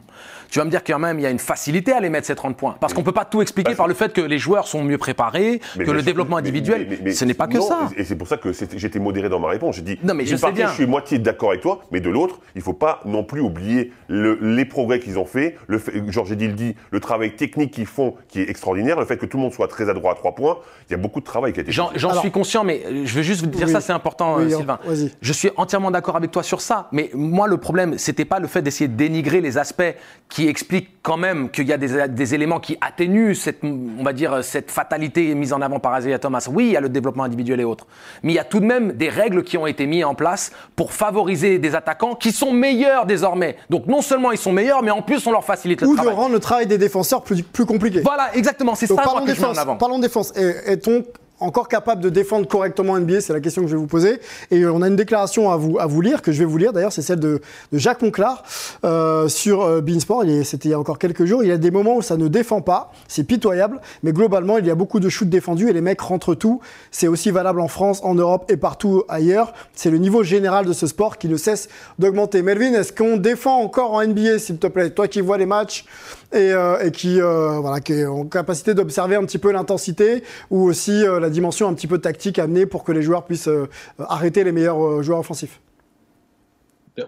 Tu vas me dire quand même, il y a une facilité à les mettre, ces 30 points. Parce qu'on ne peut pas tout expliquer par le fait que les joueurs sont mieux préparés, Mais que le sûr, développement mais- individuel. mais- mais- ce n'est pas que non, ça. Et c'est pour ça que j'étais modéré dans ma réponse. J'ai dit, Non, mais je d'une sais partie, bien. je suis moitié d'accord avec toi, mais de l'autre, il faut pas non plus oublier le- les progrès qu'ils ont fait. Le fait, Georges dit, le travail technique qu'ils font, qui est extraordinaire, le fait que tout le monde soit très adroit à trois points. Il y a beaucoup de travail qui a été J'en fait. j'en Alors- suis conscient, mais euh, je veux juste vous dire Oui. ça, c'est important, Oui, euh, Sylvain. vas-y. Je suis entièrement d'accord avec toi sur ça, mais moi, le problème, c'était pas le fait d'essayer de dénigrer les aspects qui expliquent quand même qu'il y a des, des éléments qui atténuent cette, on va dire, cette fatalité mise en avant par Isaiah Thomas. Oui, il y a le développement individuel et autres, mais il y a tout de même des règles qui ont été mises en place pour favoriser des attaquants qui sont meilleurs désormais. Donc non seulement ils sont meilleurs, mais en plus on leur facilite le Ou de travail. rendre le travail des défenseurs plus, plus compliqué. Voilà, exactement, c'est ça Donc moi, parlons que je mets en défense. avant. Parlons défense. Et- Est-on encore capable de défendre correctement NBA C'est la question que je vais vous poser. Et on a une déclaration à vous, à vous lire, que je vais vous lire d'ailleurs, c'est celle de, Jacques Monclar euh, sur euh, Beansport. C'était il y a encore quelques jours. Il y a des moments où ça ne défend pas, c'est pitoyable, mais globalement, il y a beaucoup de shoots défendus et les mecs rentrent tout. C'est aussi valable en France, en Europe et partout ailleurs. C'est le niveau général de ce sport qui ne cesse d'augmenter. Melvin, est-ce qu'on défend encore en NBA, s'il te plaît? Toi qui vois les matchs et, euh, et qui, euh, voilà, est en capacité d'observer un petit peu l'intensité ou aussi euh, la dimension un petit peu tactique amenée pour que les joueurs puissent euh, arrêter les meilleurs joueurs offensifs.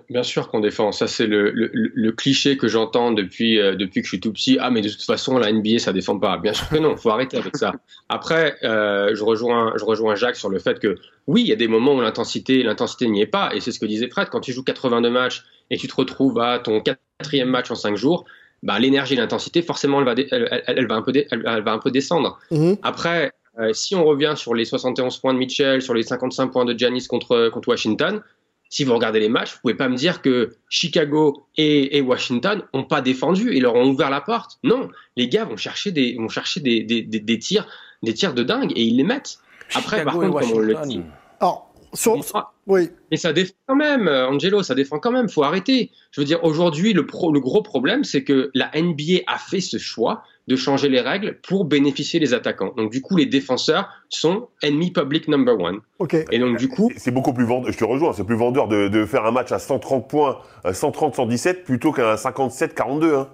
Bien- sûr qu'on défend. Ça, c'est le, cliché que j'entends depuis, depuis que je suis tout petit. Ah, mais de toute façon, la NBA, ça défend pas. Bien sûr que non. Faut arrêter avec ça. Après, je rejoins, je rejoins Jacques sur le fait que oui, il y a des moments où l'intensité, l'intensité n'y est pas. Et c'est ce que disait Fred. Quand tu joues 82 matchs et tu te retrouves à ton quatrième match en cinq jours, bah, l'énergie et l'intensité, forcément, elle va, elle, elle- elle va un peu, elle- elle va un peu descendre. Mhm. Après, euh, si on revient sur les 71 points de Mitchell, sur les 55 points de Giannis contre, contre Washington, si vous regardez les matchs, vous pouvez pas me dire que Chicago et, et Washington ont pas défendu et leur ont ouvert la porte. Non, les gars vont chercher des, vont chercher des, des, des, des tirs, des tirs de dingue et ils les mettent. Après, par Chicago contre, comme on le dit, Alors, sur, Ah, oui, mais ça défend quand même, euh, Angelo, ça défend quand même. Faut arrêter. Je veux dire, aujourd'hui, le, pro- le gros problème, c'est que la NBA a fait ce choix de changer les règles pour bénéficier les attaquants. Donc, du coup, les défenseurs sont enemy public number one. ok. Et donc, du coup, C'est beaucoup plus vendeur, je te rejoins, c'est plus vendeur de, de faire un match à 130 points, à 130-117 plutôt qu'un 57-42. Hein.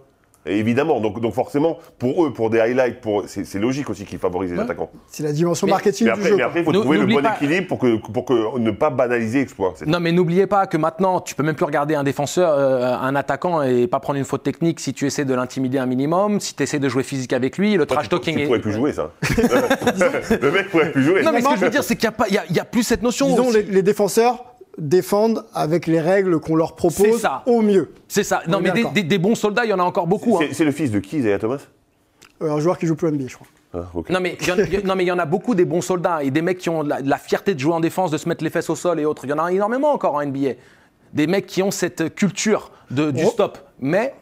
Et évidemment, donc, donc forcément, pour eux, pour des highlights, pour, c'est, logique aussi qu'ils favorisent les attaquants. C'est la dimension Mais- marketing Mais du après, jeu. mais après, il faut trouver le bon pas- équilibre pour que, pour que ne pas banaliser l'exploit. Non, mais n'oubliez pas que maintenant, tu peux même plus regarder un défenseur, euh, un attaquant et pas prendre une faute technique si tu essaies de l'intimider un minimum, si tu essaies de jouer physique avec lui. Le Toi, trash tu- talking Tu est. pourrais plus jouer, ça. le mec pourrait plus jouer. Non, mais ce que je veux dire, c'est qu'il n'y a, pas- il y a- a plus cette notion. Disons, les défenseurs défendent avec les règles qu'on leur propose ça. au mieux. C'est ça. On Non, mais des, d'accord. des- des bons soldats, il y en a encore beaucoup. hein. C'est, c'est le fils de qui, Isaiah Thomas? Euh, un joueur qui joue plus NBA, je crois. Ah. Non mais, il y en, il y- non, mais il y en a beaucoup des bons soldats et des mecs qui ont de la, de la fierté de jouer en défense, de se mettre les fesses au sol et autres. Il y en a énormément encore en NBA. Des mecs qui ont cette culture de, du Oh. stop. Mais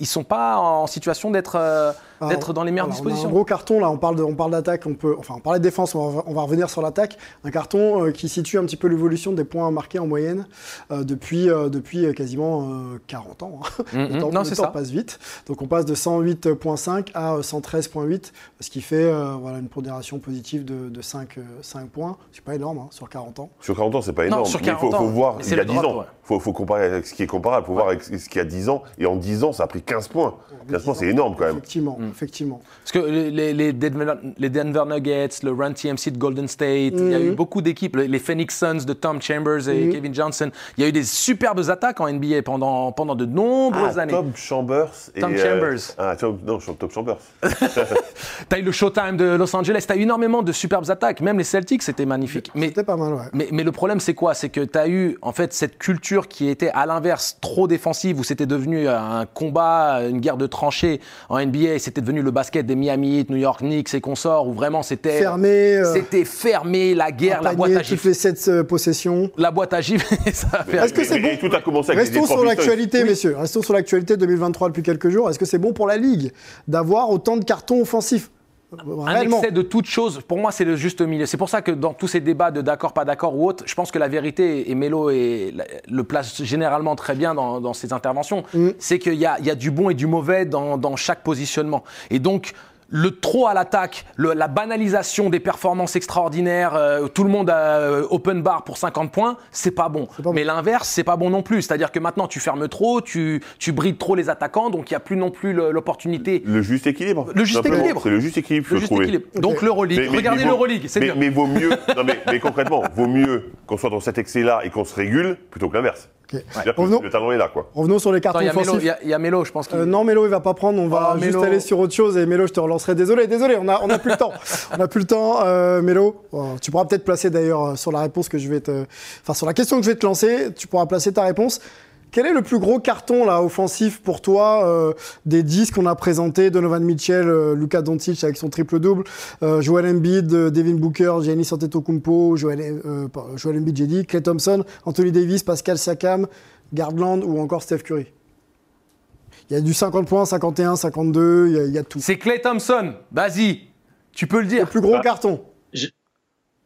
ils sont pas en situation d'être euh, d'être dans les meilleures voilà, on a dispositions. un gros carton, là, on parle de- on parle d'attaque, on peut, enfin, on parlait de défense, on va, on va revenir sur l'attaque. Un carton euh, qui situe un petit peu l'évolution des points marqués en moyenne euh, depuis, euh, depuis quasiment euh, 40 ans. hein. Le temps, Non, le c'est temps ça. passe vite. Donc on passe de 108.5 à euh, 113.8, ce qui fait euh, voilà, une pondération positive de, de 5, euh, 5 points. C'est pas énorme hein, sur 40 ans. Sur 40 ans, c'est pas énorme. sur mais il faut, 40 faut ans, voir, c'est il y a le 10 drop, ans. ouais. faut, faut comparer avec ce qui est comparable. faut voir avec ce qu'il y a 10 ans. Et en 10 ans, ça a pris 15 points. 15 points, c'est énorme quand même. Effectivement, Mm. Effectivement. Parce que les, les- Denver, les Denver Nuggets, le Run TMC de Golden State, il y a eu beaucoup d'équipes, les Phoenix Suns de Tom Chambers et Kevin Johnson. Il y a eu des superbes attaques en NBA pendant, pendant de nombreuses Ah, années. Tom Chambers. et, Tom euh, Chambers. ah, Tom, non, Tom Chambers. T'as eu le Showtime de Los Angeles, t'as eu énormément de superbes attaques. Même les Celtics, c'était magnifique. Mais C'était pas mal, ouais. Mais, mais le problème, c'est quoi? C'est que tu as eu en fait cette culture qui était à l'inverse trop défensive, où c'était devenu un combat, une guerre de tranchées en NBA. C'était devenu le basket des Miami Heat, New York Knicks et consorts, où vraiment c'était Fermé, euh, c'était fermé, la guerre, la boîte à gifs, les 7 possessions. la boîte à gifs. ça a fait- Est-ce que c'est Et bon tout a commencé avec Restons sur l'actualité, messieurs. Restons sur l'actualité 2023 depuis quelques jours. Est-ce que c'est bon pour la Ligue d'avoir autant de cartons offensifs? Un Réellement. excès de toute chose, pour moi, c'est le juste milieu. C'est pour ça que dans tous ces débats de d'accord, pas d'accord ou autre, je pense que la vérité, et est- le place généralement très bien dans, dans ses interventions, Mm. c'est qu'il y y a du bon et du mauvais dans, dans chaque positionnement. Et donc, le trop à l'attaque, la banalisation des performances extraordinaires, euh, tout le monde a euh, open bar pour 50 points, c'est pas bon. pas bon. Mais l'inverse, c'est pas bon non plus. C'est-à-dire que maintenant, tu fermes trop, tu, tu brides trop les attaquants, donc il n'y a plus non plus l'opportunité. Le juste équilibre. Le juste Simplement. équilibre. C'est le juste équilibre qu'il Le faut juste trouver. équilibre. Donc l'Euroleague. Mais- mais- Regardez l'Euroleague, c'est mais, bien. mais vaut mieux, non mais, mais concrètement, vaut mieux qu'on soit dans cet excès-là et qu'on se régule plutôt que l'inverse. Revenons, Le talent est là, quoi. revenons sur les cartons il y a Melo, offensifs. il y a- il y a Melo, je pense. Euh, non, Mélo, il va pas prendre. On va Oh, juste Melo. aller sur autre chose. Et Mélo, je te relancerai. Désolé, désolé, on a, on a plus le temps. On a plus le temps, euh, Mélo. Bon, tu pourras peut-être placer d'ailleurs euh, sur la réponse que je vais te. Enfin, sur la question que je vais te lancer, tu pourras placer ta réponse. Quel est le plus gros carton là offensif pour toi euh, des 10 qu'on a présentés Donovan Mitchell, euh, Luka Doncic avec son triple double, euh, Joel Embiid, euh, Devin Booker, Giannis Antetokounmpo, Joel, euh, pas- Joel Embiid, j'ai dit, Clay Thompson, Anthony Davis, Pascal Siakam, Gardland ou encore Steph Curry. Il y a du 50 points, 51, 52, il y a, il y a tout. C'est Clay Thompson. Vas-y, tu peux le dire. Le plus gros Bah, carton.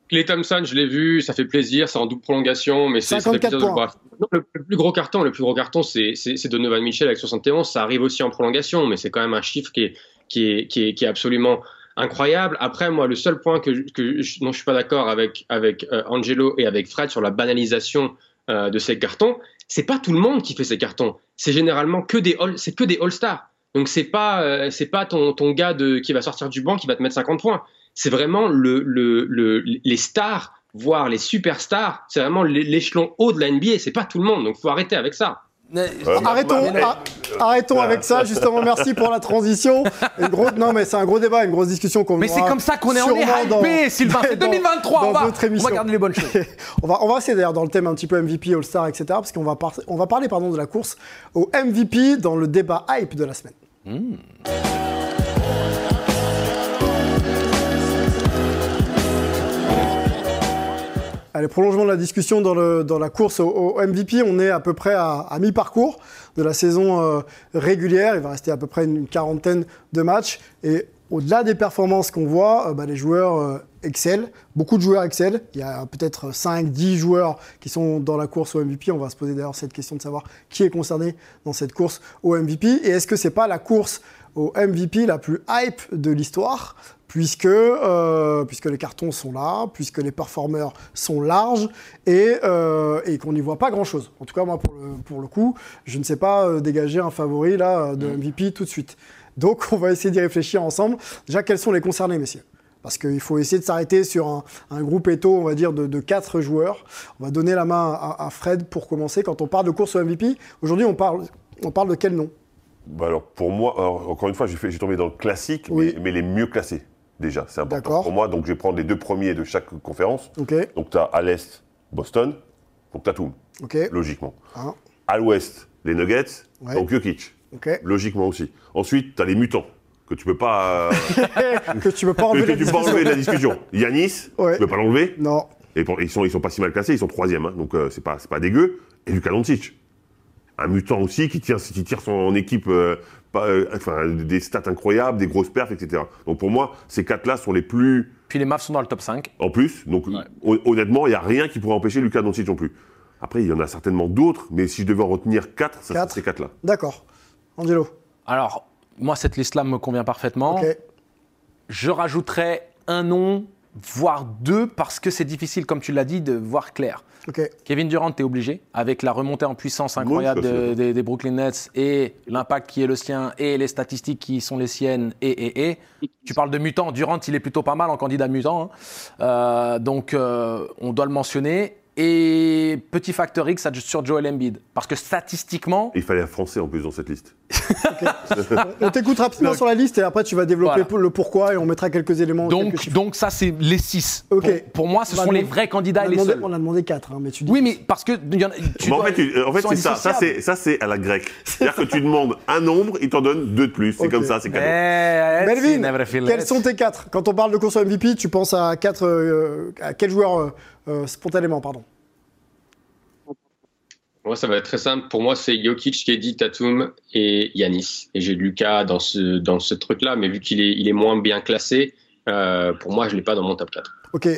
Clay Thompson, je l'ai vu, ça fait plaisir, c'est en double prolongation, mais c'est ça fait 54 plaisir de le points. voir. Non, le, le plus gros carton, le plus gros carton, c'est Donovan Mitchell avec 71. Ça arrive aussi en prolongation, mais c'est quand même un chiffre qui est, qui est, qui est, qui est absolument incroyable. Après, moi, le seul point que, je- que je, dont je suis pas d'accord avec avec euh, Angelo et avec Fred sur la banalisation euh, de ces cartons, c'est pas tout le monde qui fait ces cartons. C'est généralement que des all, c'est que des all-stars. Donc c'est pas euh, c'est pas ton ton gars de qui va sortir du banc qui va te mettre 50 points. C'est vraiment le, le, le les stars, voire les superstars. C'est vraiment l'é- l'échelon haut de la NBA. C'est pas tout le monde. Donc faut arrêter avec ça. Mais- Euh, Arrêtons, mais- ar- arrêtons avec ça, justement, merci pour la transition. Une grosse, non, mais c'est un gros débat, une grosse discussion qu'on Mais c'est comme ça qu'on est, on est hypé, Sylvain. C'est dans- 2023. dans on, va, on va garder les bonnes choses. on va, on va essayer d'ailleurs dans le thème un petit peu MVP, All-Star, etc. Parce qu'on va, par- on va parler pardon, de la course au MVP dans le débat hype de la semaine. Allez, prolongement de la discussion dans, la course au, MVP. On est à peu près à, mi-parcours de la saison euh, régulière. Il va rester à peu près une quarantaine de matchs. Et au-delà des performances qu'on voit, euh, bah, les joueurs euh, excellent. Beaucoup de joueurs excellent. Il y a peut-être 5-10 joueurs qui sont dans la course au MVP. On va se poser d'ailleurs cette question de savoir qui est concerné dans cette course au MVP. Et est-ce que c'est pas la course au MVP la plus hype de l'histoire puisque, euh, puisque les cartons sont là, puisque les performeurs sont larges et, euh, et qu'on n'y voit pas grand-chose. En tout cas, moi, pour le, pour le coup, je ne sais pas euh, dégager un favori là, de MVP tout de suite. Donc, on va essayer d'y réfléchir ensemble. Déjà, quels sont les concernés, messieurs? Parce qu'il faut essayer de s'arrêter sur un, un groupe éto, on va dire, de, de quatre joueurs. On va donner la main à, à Fred pour commencer. Quand on parle de course au MVP, aujourd'hui, on parle, on parle de quel nom? Bah alors pour moi, alors, encore une fois, j'ai tombé dans le classique, Oui. mais, mais les mieux classés déjà, c'est important pour moi. Donc je vais prendre les deux premiers de chaque conférence. Donc tu as à l'est Boston, donc Tatum, ok, logiquement. Hein. À l'ouest les Nuggets, Ouais. donc Jokic, ok. logiquement aussi. Ensuite tu as les mutants, que tu peux pas, euh, que tu peux pas enlever que tu peux enlever de la discussion. Yanis, Ouais. tu peux pas l'enlever. Non. Et pour- ils sont, ils sont pas si mal classés, ils sont troisième, hein, donc euh, c'est pas, c'est pas dégueu. Et Luka Doncic, un mutant aussi qui tire, qui tire son équipe, euh, pas, euh, enfin des stats incroyables, des grosses perfs, etc. Donc pour moi, ces quatre-là sont les plus Puis les Mavs sont dans le top 5. en plus. Donc hon- honnêtement, il y a rien qui pourrait empêcher Luka Doncic non plus. Après, il y en a certainement d'autres, mais si je devais en retenir quatre, ça serait Quatre. ces quatre-là. D'accord. Angelo. Alors, moi, cette liste-là me convient parfaitement. Ok. Je rajouterais un nom, voire deux, parce que c'est difficile, comme tu l'as dit, de voir clair. Kevin Durant, t'es obligé, avec la remontée en puissance incroyable de- des Brooklyn Nets et l'impact qui est le sien et les statistiques qui sont les siennes et et et. Tu parles de mutant, Durant, il est plutôt pas mal en candidat mutant, hein. Euh, donc euh, on doit le mentionner. Et petit facteur X sur Joel Embiid, parce que statistiquement, Il fallait un français en plus dans cette liste. On t'écoute rapidement sur la liste et après tu vas développer Voilà. le pourquoi et on mettra quelques éléments. donc, ça c'est les six. Ok. Pour, pour moi, ce sont les vrais candidats on a et les demandé- seuls. On a demandé 4, mais tu dis. Oui, mais parce que y en tu Mais en dois- fait, en c'est ça. Ça, c'est, ça, c'est à la grecque. C'est-à-dire que tu demandes un nombre, il t'en donne deux de plus. C'est comme ça, c'est cadeau. Eh, Melvin, quels sont tes 4 Quand on parle de course au MVP, tu penses à, quatre, euh, à quel joueur euh, euh, spontanément pardon? Moi, ça va être très simple. Pour moi, c'est Jokic, KD, Tatum et Yanis. Et j'ai Lucas dans ce, dans ce truc-là, mais vu qu'il est, il est moins bien classé, euh, pour moi, je ne l'ai pas dans mon top 4. Ok,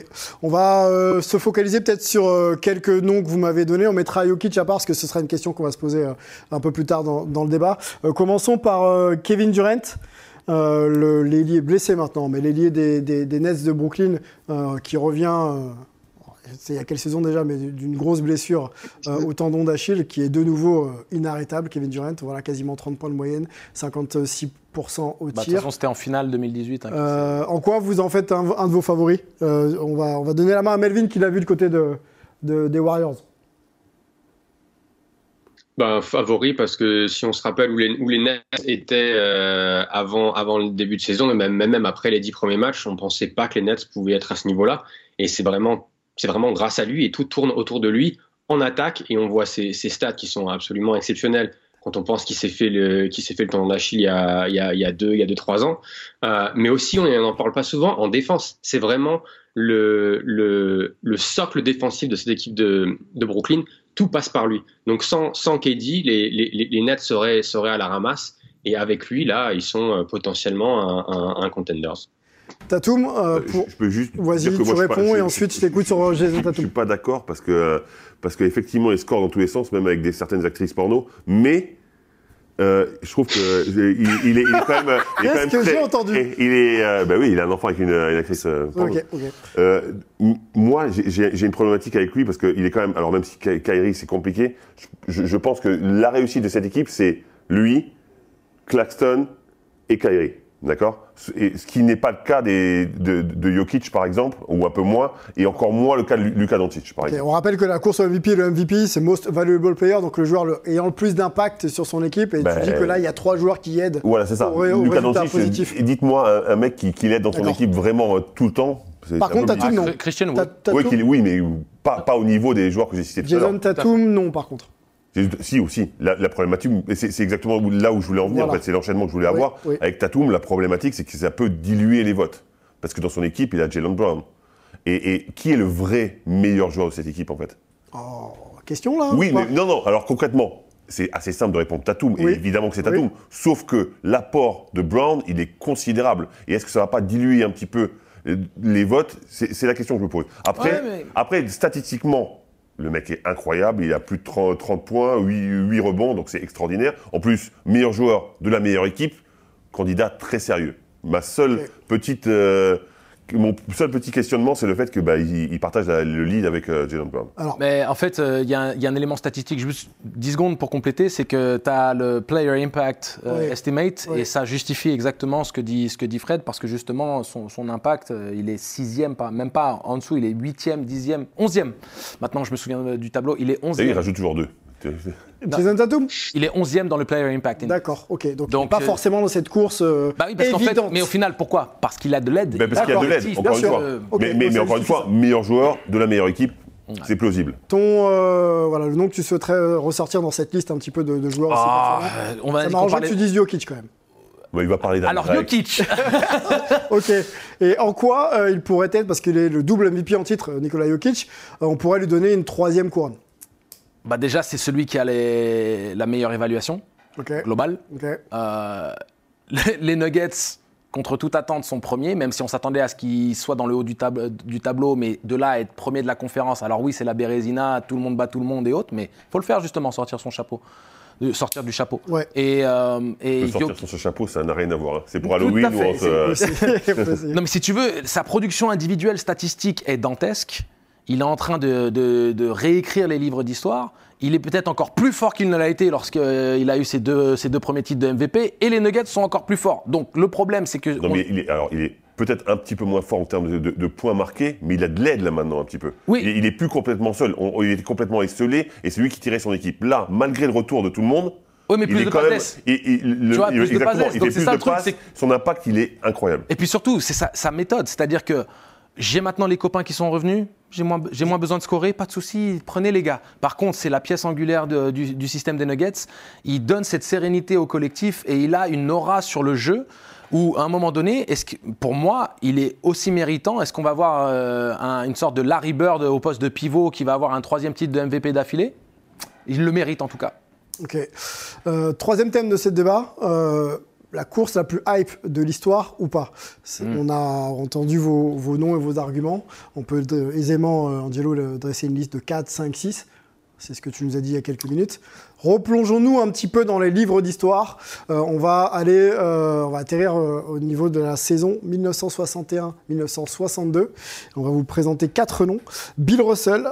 on va euh, se focaliser peut-être sur euh, quelques noms que vous m'avez donnés. On mettra Jokic à part parce que ce sera une question qu'on va se poser un peu plus tard dans, dans le débat. Commençons par Kevin Durant. L'ailier blessé maintenant, mais l'ailier des, des, Nets de Brooklyn qui revient, c'est il y a quelle saison déjà, mais d'une grosse blessure euh, au tendon d'Achille qui est de nouveau euh, inarrêtable. Kevin Durant, voilà, quasiment 30 points de moyenne, 56% au Bah, de toute tir. façon, c'était en finale 2018. hein. Euh, en quoi vous en faites un, un de vos favoris? Euh, on, va, on va donner la main à Melvin qui l'a vu du côté de, de- des Warriors. Ben, favori parce que si on se rappelle où les, où les Nets étaient euh, avant, avant le début de saison, et même, même après les dix premiers matchs, on ne pensait pas que les Nets pouvaient être à ce niveau-là. Et c'est vraiment, c'est vraiment grâce à lui et tout tourne autour de lui en attaque et on voit ses, stats qui sont absolument exceptionnels. Quand on pense qu'il s'est fait le, qu'il s'est fait le d'Achille il y a, il y a, il y a deux, il y a deux, trois ans. Euh, mais aussi, on n'en parle pas souvent, en défense. C'est vraiment le, le, le socle défensif de cette équipe de, de Brooklyn tout passe par lui. Donc sans, sans KD, les, les, les Nets seraient, seraient à la ramasse. Et avec lui, là, ils sont euh, potentiellement un, un, un contenders. Tatum, euh, Je- pour... Je peux juste. vas-y, tu moi, réponds et ensuite je- t'écoute sur euh, Jason Je suis Tatum. pas d'accord parce que parce qu'effectivement il score dans tous les sens, même avec des certaines actrices porno, mais euh, je trouve que euh, il, il est, il est quand même. Qu'est-ce que j'ai entendu et Il est, euh, bah oui, il a un enfant avec une, une actrice euh, porno. Ok, ok. Euh, m- moi, j'ai- une problématique avec lui parce qu'il est quand même. Alors même si Ky- Kyrie c'est compliqué, je, je pense que la réussite de cette équipe c'est lui, Claxton et Kyrie. D'accord? Et Ce qui n'est pas le cas des, de, de Jokic, par exemple, ou un peu moins, et encore moins le cas de Lu- Luka Doncic, par exemple. On rappelle que la course au MVP, le MVP, c'est Most Valuable Player, donc le joueur le- ayant le plus d'impact sur son équipe. Et Ben, tu dis que là, il y a trois joueurs qui aident. Voilà, c'est ça. Au Luka Doncic, dites-moi un, un mec qui, qui l'aide dans son équipe vraiment euh, tout le temps. Par contre. Tatum, non. Christian Wood. Oui, oui, mais pas, pas au niveau des joueurs que j'ai cités tout à l'heure. Jason Tatum, non, par contre. Si, aussi. La, la problématique, c'est exactement là où je voulais en venir, Voilà. en fait, c'est l'enchaînement que je voulais avoir. oui. Avec Tatum, la problématique, c'est que ça peut diluer les votes. Parce que dans son équipe, il a Jalen Brown. Et, et qui est le vrai meilleur joueur de cette équipe, en fait? Oh, question là Oui, mais non, non. Alors concrètement, c'est assez simple de répondre Tatum. Oui. Et évidemment que c'est Tatum. Oui. Sauf que l'apport de Brown, il est considérable. Et est-ce que ça va pas diluer un petit peu euh, les votes? C'est c'est la question que je me pose. Après, Ouais, mais- après statistiquement, le mec est incroyable. Il a plus de 30, 30 points, 8, rebonds, donc c'est extraordinaire. En plus, meilleur joueur de la meilleure équipe, candidat très sérieux. Ma seule petite... euh, mon seul petit questionnement, c'est le fait que bah, il, il partage la- le lead avec euh, Jalen Brown. Alors, Mais en fait, euh, il y, a un- il y a un élément statistique, juste 10 secondes pour compléter, c'est que tu as le Player Impact euh, Oui. Estimate, Oui. et ça justifie exactement ce que dit, ce que dit Fred, parce que justement, son, son impact, euh, il est sixième, pas, même pas en dessous, il est huitième, dixième, onzième. Maintenant, je me souviens du tableau, il est Et il onzième. rajoute toujours deux. Jason Tatum Il est onzième dans le Player Impact. D'accord, ok. Donc, Donc, pas euh, forcément dans cette course euh, Bah oui, parce qu'en fait, mais au final, pourquoi? Parce qu'il a de l'aide. Parce qu'il a de l'aide, Bien encore une sûr. fois. Euh, mais encore une fois, meilleur joueur de la meilleure équipe, c'est plausible. Ton, euh, voilà, le nom que tu souhaiterais ressortir dans cette liste un petit peu de, de joueurs aussi Ah, euh, on va Ça m'arrangerait parlait- que tu dises Jokic quand même. Bah, il va parler d'un Alors. Jokic, Ok. Et en quoi euh, il pourrait être, parce qu'il est le double MVP en titre, Nikola Jokic, euh, on pourrait lui donner une troisième couronne? Bah déjà c'est celui qui a les- la meilleure évaluation globale. Euh, les, les Nuggets, contre toute attente, sont premiers, même si on s'attendait à ce qu'ils soient dans le haut du, tab- du tableau, mais de là à être premier de la conférence. Alors oui, c'est la Bérésina, tout le monde bat tout le monde et autres, mais faut le faire justement, sortir son chapeau, de- sortir du chapeau. Ouais. Et, euh, et Le sortir sur ce chapeau, ça n'a rien à voir. hein. C'est pour Halloween ou euh. Non, mais si tu veux, sa production individuelle statistique est dantesque. Il est en train de, de- de réécrire les livres d'histoire. Il est peut-être encore plus fort qu'il ne l'a été lorsqu'il a eu ses deux, ses deux premiers titres de MVP. Et les Nuggets sont encore plus forts. Donc le problème, c'est que. Non, on- mais il est, alors, il est peut-être un petit peu moins fort en termes de, de- de points marqués, mais il a de l'aide là maintenant un petit peu. Oui. Il, il est plus complètement seul. On- il était complètement esselé et c'est lui qui tirait son équipe. Là, malgré le retour de tout le monde. Oui, mais plus est de passes il- il- Tu vois, plus de passes Donc c'est ça de le truc, passes, son impact, il est incroyable. Et puis surtout, c'est sa, sa méthode. C'est-à-dire que j'ai maintenant les copains qui sont revenus, j'ai moins, besoin de scorer, pas de souci, prenez les gars. Par contre, c'est la pièce angulaire du, système des Nuggets. Il donne cette sérénité au collectif et il a une aura sur le jeu où, à un moment donné, pour moi, il est aussi méritant? Est-ce qu'on va avoir euh, un- une sorte de Larry Bird au poste de pivot qui va avoir un troisième titre de MVP d'affilée? Il le mérite en tout cas. Ok. Euh, troisième thème de ce débat. euh, la course la plus hype de l'histoire ou pas Hmm. On a entendu vos, vos noms et vos arguments. On peut euh, aisément, euh, Angelo, dresser une liste de 4, 5, 6. C'est ce que tu nous as dit il y a quelques minutes. Replongeons-nous un petit peu dans les livres d'histoire. Euh, on va aller, euh, on va atterrir euh, au niveau de la saison 1961-1962. On va vous présenter quatre noms. Bill Russell,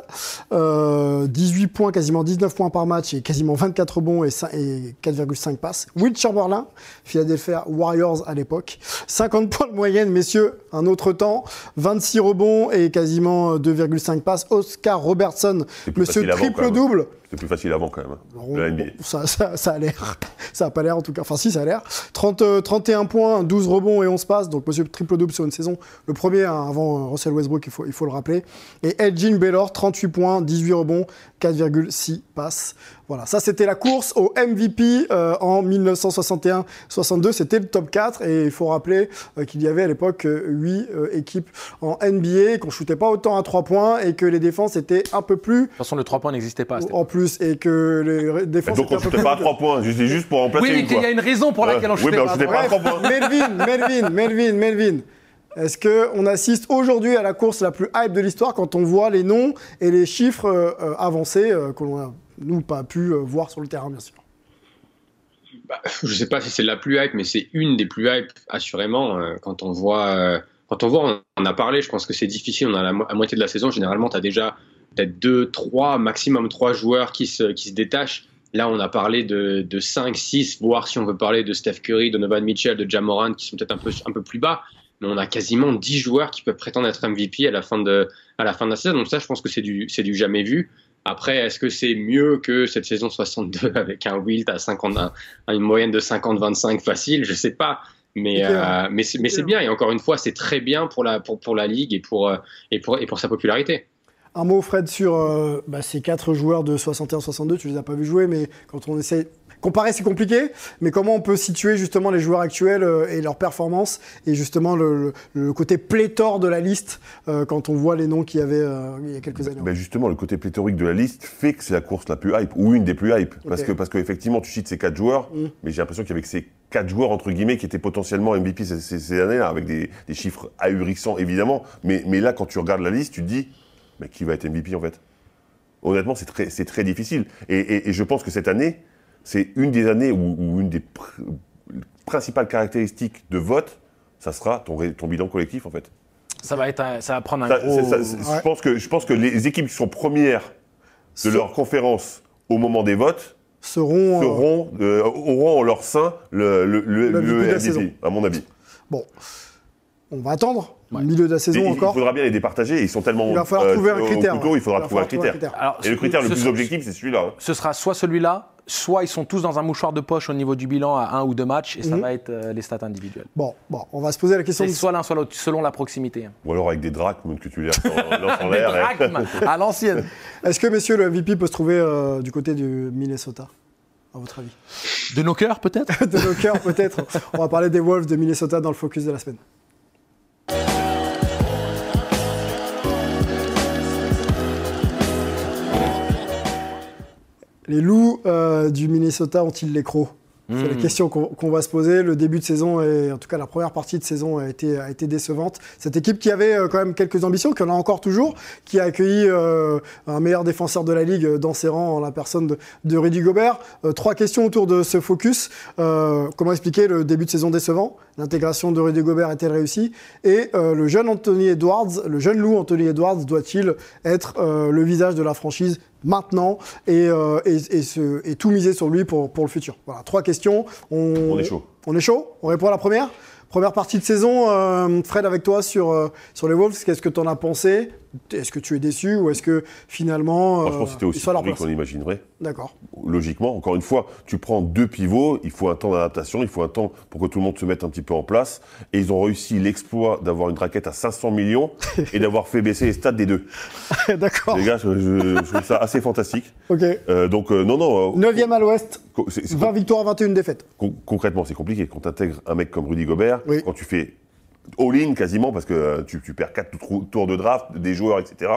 euh, 18 points, quasiment 19 points par match et quasiment 24 rebonds et, cin- et 4,5 passes. Will Chamberlain, Philadelphia Warriors à l'époque. 50 points de moyenne, messieurs, un autre temps. 26 rebonds et quasiment 2,5 passes. Oscar Robertson, monsieur triple-double. C'était plus facile avant quand même. hein, Bon, de la NBA. bon, ça, ça, ça a l'air. Ça a pas l'air en tout cas. Enfin, si, ça a l'air. 30, euh, 31 points, 12 rebonds et 11 passes. Donc, monsieur triple-double sur une saison. Le premier hein, avant euh, Russell Westbrook, il faut, il faut le rappeler. Et Elgin Baylor, 38 points, 18 rebonds, 4,6 passes. Voilà, ça c'était la course au MVP euh, en 1961-62. C'était le top 4 et il faut rappeler euh, qu'il y avait à l'époque 8 équipes en NBA, qu'on shootait pas autant à 3 points et que les défenses étaient un peu plus De toute façon, le 3 points n'existait pas. en plus et que les défenses Donc on étaient un peu shootait pas à plus- 3 points, juste, juste pour remplacer Oui, mais une qu'il y a une raison pour laquelle on shootait Oui, mais on pas. shootait pas à Bref, 3 points. Melvin, Melvin, Melvin, Melvin. Est-ce qu'on assiste aujourd'hui à la course la plus hype de l'histoire quand on voit les noms et les chiffres euh, euh, avancés euh, que l'on a, nous, pas pu euh, voir sur le terrain, bien sûr Bah, je sais pas si c'est la plus hype, mais c'est une des plus hype, assurément. euh, quand on voit, euh, quand on voit, on a parlé. Je pense que c'est difficile. On a la à moitié de la saison. Généralement, tu as déjà peut-être deux, trois, maximum trois joueurs qui se, qui se détachent. Là, on a parlé de, de 5, 6, voire si on veut parler de Steph Curry, Donovan Mitchell, de Jamorant, qui sont peut-être un peu, un peu plus bas. Mais on a quasiment 10 joueurs qui peuvent prétendre être MVP à la fin de, à la fin de la saison. Donc ça, je pense que c'est du, du jamais vu. Après, est-ce que c'est mieux que cette saison 62 avec un Wilt à 50, un- une moyenne de 50-25 facile? Je sais pas. Mais, euh, mais c'est mais c'est bien. Et encore une fois, c'est très bien pour la, pour, pour la ligue et pour, euh, et pour, et pour sa popularité. Un mot, Fred, sur euh, bah, ces quatre joueurs de 61-62. Tu les as pas vus jouer, mais quand on essaie. Comparer, c'est compliqué, mais comment on peut situer justement les joueurs actuels euh, et leurs performances et justement le, le- le côté pléthore de la liste euh, quand on voit les noms qu'il y avait euh, il y a quelques années Ben justement, le côté pléthorique de la liste fait que c'est la course la plus hype, ou une des plus hype. Parce que parce qu'effectivement, tu cites ces quatre joueurs, Mm. mais j'ai l'impression qu'il y avait que ces quatre joueurs, entre guillemets, qui étaient potentiellement MVP ces, ces- ces années-là, avec des, des chiffres ahurissants, évidemment. Mais, mais là, quand tu regardes la liste, tu te dis, mais qui va être MVP en fait? Honnêtement, c'est très, très difficile. Et, et- et je pense que cette année, c'est une des années où, où une des pr- principales caractéristiques de vote, ça sera ton, bilan collectif en fait. Ça va, être un- ça va prendre un Ça- gros. c'est- ça- c'est- Ouais. je, pense que, je pense que les équipes qui sont premières de leur conférence au moment des votes seront. euh, seront, euh, auront en leur sein le, le, saison. à mon avis. Bon, on va attendre. Ouais. Milieu de la saison il, encore. il faudra bien les départager. Ils sont tellement Il va falloir euh, trouver un au critère. couteau, il faudra trouver un critère. Alors, Et le critère le plus sera- objectif, c'est celui-là. hein. Ce sera soit celui-là, soit ils sont tous dans un mouchoir de poche au niveau du bilan à un ou deux matchs et ça Mhm. va être euh, les stats individuelles. Bon, bon, on va se poser la question. C'est de- soit l'un, soit l'autre, selon la proximité. Ou alors avec des drachmes que tu en, Des l'air. drachmes, à l'ancienne. Est-ce que, messieurs, le MVP peut se trouver euh, du côté du Minnesota, à votre avis? De nos cœurs, peut-être? De nos cœurs peut-être. On va parler des Wolves de Minnesota dans le focus de la semaine. Les loups euh, du Minnesota ont-ils les crocs? C'est la Hmm. question qu'on va se poser. Le début de saison, et en tout cas la première partie de saison, a été, a été décevante. Cette équipe qui avait euh, quand même quelques ambitions, qui en a encore toujours, qui a accueilli euh, un meilleur défenseur de la ligue dans ses rangs, en la personne de, de Rudy Gobert. Trois questions autour de ce focus. Comment expliquer le début de saison décevant? L'intégration de Rudy Gobert est-elle réussie? Et le jeune Anthony Edwards, le jeune loup Anthony Edwards, doit-il être le visage de la franchise maintenant et, euh, et, et se- et tout miser sur lui pour, pour le futur Voilà, trois questions. On, On est chaud. On est chaud? On répond à la première? Première partie de saison, euh, Fred, avec toi sur, euh, sur les Wolves, qu'est-ce que tu en as pensé? Est-ce que tu es déçu ou est-ce que finalement. Franchement, euh, c'était ils aussi pourri qu'on imaginerait. D'accord. Logiquement, encore une fois, tu prends deux pivots, il faut un temps d'adaptation, il faut un temps pour que tout le monde se mette un petit peu en place. Et ils ont réussi l'exploit d'avoir une raquette à 500 millions et d'avoir fait baisser les stats des deux. D'accord. Les gars, je, trouve ça assez fantastique. Ok. Euh, donc, euh, non, non. euh, 9e à l'ouest, co- c'est- c'est- 20 victoires, 21 défaites. con- concrètement, c'est compliqué. Quand tu intègres un mec comme Rudy Gobert, Oui. quand tu fais all-in quasiment, parce que euh, tu, tu perds quatre trou- tours de draft, des joueurs, etc.,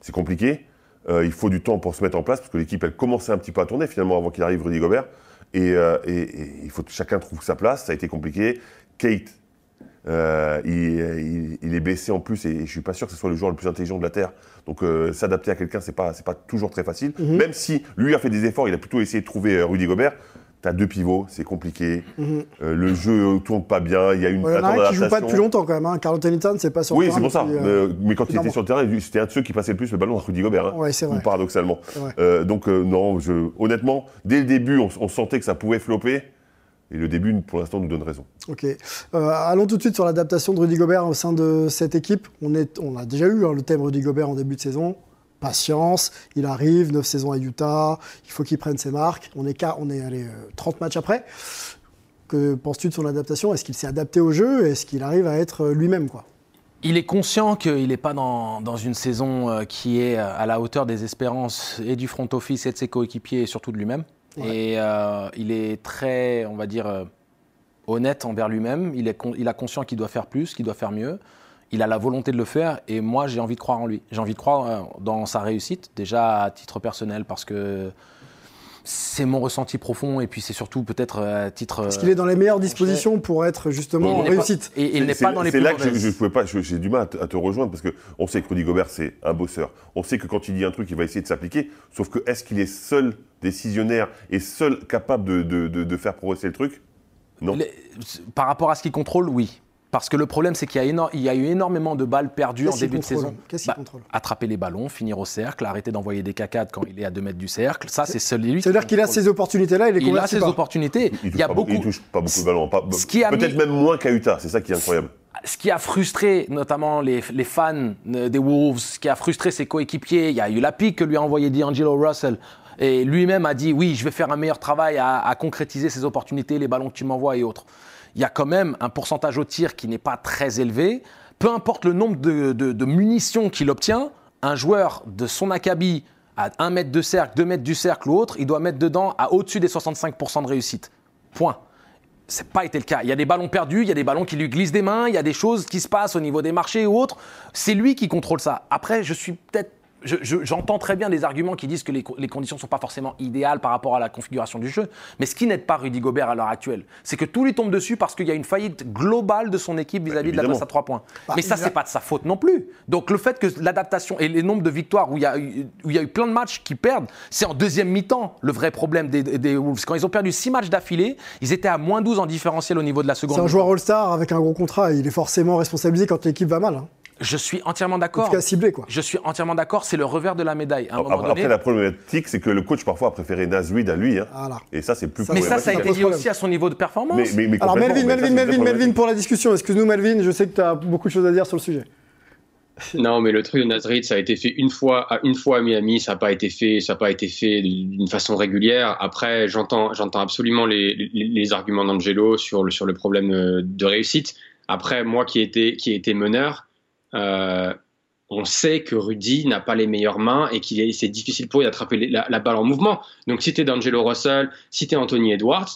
c'est compliqué. Euh, il faut du temps pour se mettre en place, parce que l'équipe, elle commençait un petit peu à tourner finalement avant qu'il arrive Rudy Gobert. Et, euh, et- et il faut que chacun trouve sa place. Ça a été compliqué. Kate, euh, il, il- il est baissé en plus, et je suis pas sûr que ce soit le joueur le plus intelligent de la Terre. Donc s'adapter à quelqu'un, c'est pas, c'est pas toujours très facile. Mhm. Même si lui a fait des efforts, il a plutôt essayé de trouver Rudy Gobert. T'as deux pivots, c'est compliqué. Mhm. Euh, le jeu tourne pas bien. Il y a une Il y en a un qui joue pas depuis longtemps quand même. Hein. Carl Anthony c'est pas sur Oui, c'est pour ça. euh, Mais, quand il était sur le terrain, c'était un de ceux qui passait le plus le ballon à Rudy Gobert. hein, Ouais, c'est vrai. Paradoxalement. Vrai. Euh, donc non, je, honnêtement, dès le début, on, on sentait que ça pouvait flopper. Et le début, pour l'instant, nous donne raison. Ok. Allons tout de suite sur l'adaptation de Rudy Gobert au sein de cette équipe. On, est, on a déjà eu hein, le thème Rudy Gobert en début de saison. Patience, il arrive, 9 saisons à Utah, il faut qu'il prenne ses marques. On est, on est allé, euh, 30 matchs après. Que penses-tu de son adaptation? Est-ce qu'il s'est adapté au jeu? Est-ce qu'il arrive à être euh, lui-même quoi? Il est conscient qu'il n'est pas dans, dans une saison euh, qui est euh, à la hauteur des espérances et du front office et de ses coéquipiers et surtout de lui-même. Et euh, il est très, on va dire, euh, honnête envers lui-même. Il, est il a conscient qu'il doit faire plus, qu'il doit faire mieux. Il a la volonté de le faire et moi j'ai envie de croire en lui. J'ai envie de croire euh, dans sa réussite, déjà à titre personnel parce que c'est mon ressenti profond et puis c'est surtout peut-être euh, à titre. Est-ce qu'il est dans les meilleures dispositions pour être justement en réussite Et il n'est C'est- pas dans les C'est là que je- pouvais pas, j'ai du mal à te, à te rejoindre parce que on sait que Rudy Gobert c'est un bosseur. On sait que quand il dit un truc, il va essayer de s'appliquer. Sauf que est-ce qu'il est seul décisionnaire et seul capable de, de- de- de faire progresser le truc? Non. Les- Par rapport à ce qu'il contrôle, oui. Parce que le problème, c'est qu'il y, a y eu énormément de balles perdues en début de saison. Qu'est-ce qu'il Bah, contrôle attraper les ballons, finir au cercle, arrêter d'envoyer des cacades quand il est à 2 mètres du cercle. Ça, c'est seul lui. qui C'est-à-dire qu'il a ces opportunités-là, il les Il a ses pas. opportunités. Il y a pas, beaucoup. il touche pas beaucoup de ballons. pas- Ce qui a Peut-être mis- même moins qu'à Utah. C'est ça qui est incroyable. ce qui a frustré notamment les, les fans euh, des Wolves, ce qui a frustré ses coéquipiers, il y a eu la pique que lui a envoyé D'Angelo Russell. Et lui-même a dit oui, je vais faire un meilleur travail à, à concrétiser ces opportunités, les ballons que tu m'envoies et autres. Il y a quand même un pourcentage au tir qui n'est pas très élevé. Peu importe le nombre de, munitions qu'il obtient, un joueur de son acabit à 1 mètre de cercle, 2 mètres du cercle ou autre, il doit mettre dedans à au-dessus des 65% de réussite. Point. C'est pas été le cas. Il y a des ballons perdus, il y a des ballons qui lui glissent des mains, il y a des choses qui se passent au niveau des marchés ou autres. C'est lui qui contrôle ça. Après, je suis peut-être. Je- je- J'entends très bien des arguments qui disent que les, co- les conditions ne sont pas forcément idéales par rapport à la configuration du jeu. Mais ce qui n'aide pas Rudy Gobert à l'heure actuelle, c'est que tout lui tombe dessus parce qu'il y a une faillite globale de son équipe vis-à-vis de la passe à trois points. Bah, Mais ça, c'est pas de sa faute non plus. Donc le fait que l'adaptation et les nombres de victoires où il y a eu, où il y a eu plein de matchs qui perdent, c'est en deuxième mi-temps le vrai problème des, des Wolves. Quand ils ont perdu six matchs d'affilée, ils étaient à moins 12 en différentiel au niveau de la seconde. C'est un joueur All-Star avec un gros contrat. Il est forcément responsabilisé quand l'équipe va mal. hein. Je suis entièrement En d'accord. tout cas, ciblé, quoi. Je suis entièrement d'accord. C'est le revers de la médaille. À un moment Après, donné. après, la problématique, c'est que le coach parfois a préféré Nasrid à lui. hein. Voilà. Et ça, c'est plus Ça, mais ça, ça a été lié aussi à son niveau de performance. Mais, mais, mais Alors, Melvin, ça, Melvin, Melvin, Melvin pour la discussion. Excuse-nous, Melvin, je sais que tu as beaucoup de choses à dire sur le sujet. Non, mais le truc de Nazrid, ça a été fait une fois à une fois à Miami, ça n'a pas été fait, ça n'a pas été fait d'une façon régulière. Après, j'entends, j'entends absolument les, les, les arguments d'Angelo sur le sur le problème euh, de réussite. Après, moi qui ai été qui ai été meneur, euh, on sait que Rudy n'a pas les meilleures mains et qu'il est, c'est difficile pour lui d'attraper la, la balle en mouvement. Donc si tu es D'Angelo Russell, si tu es Anthony Edwards,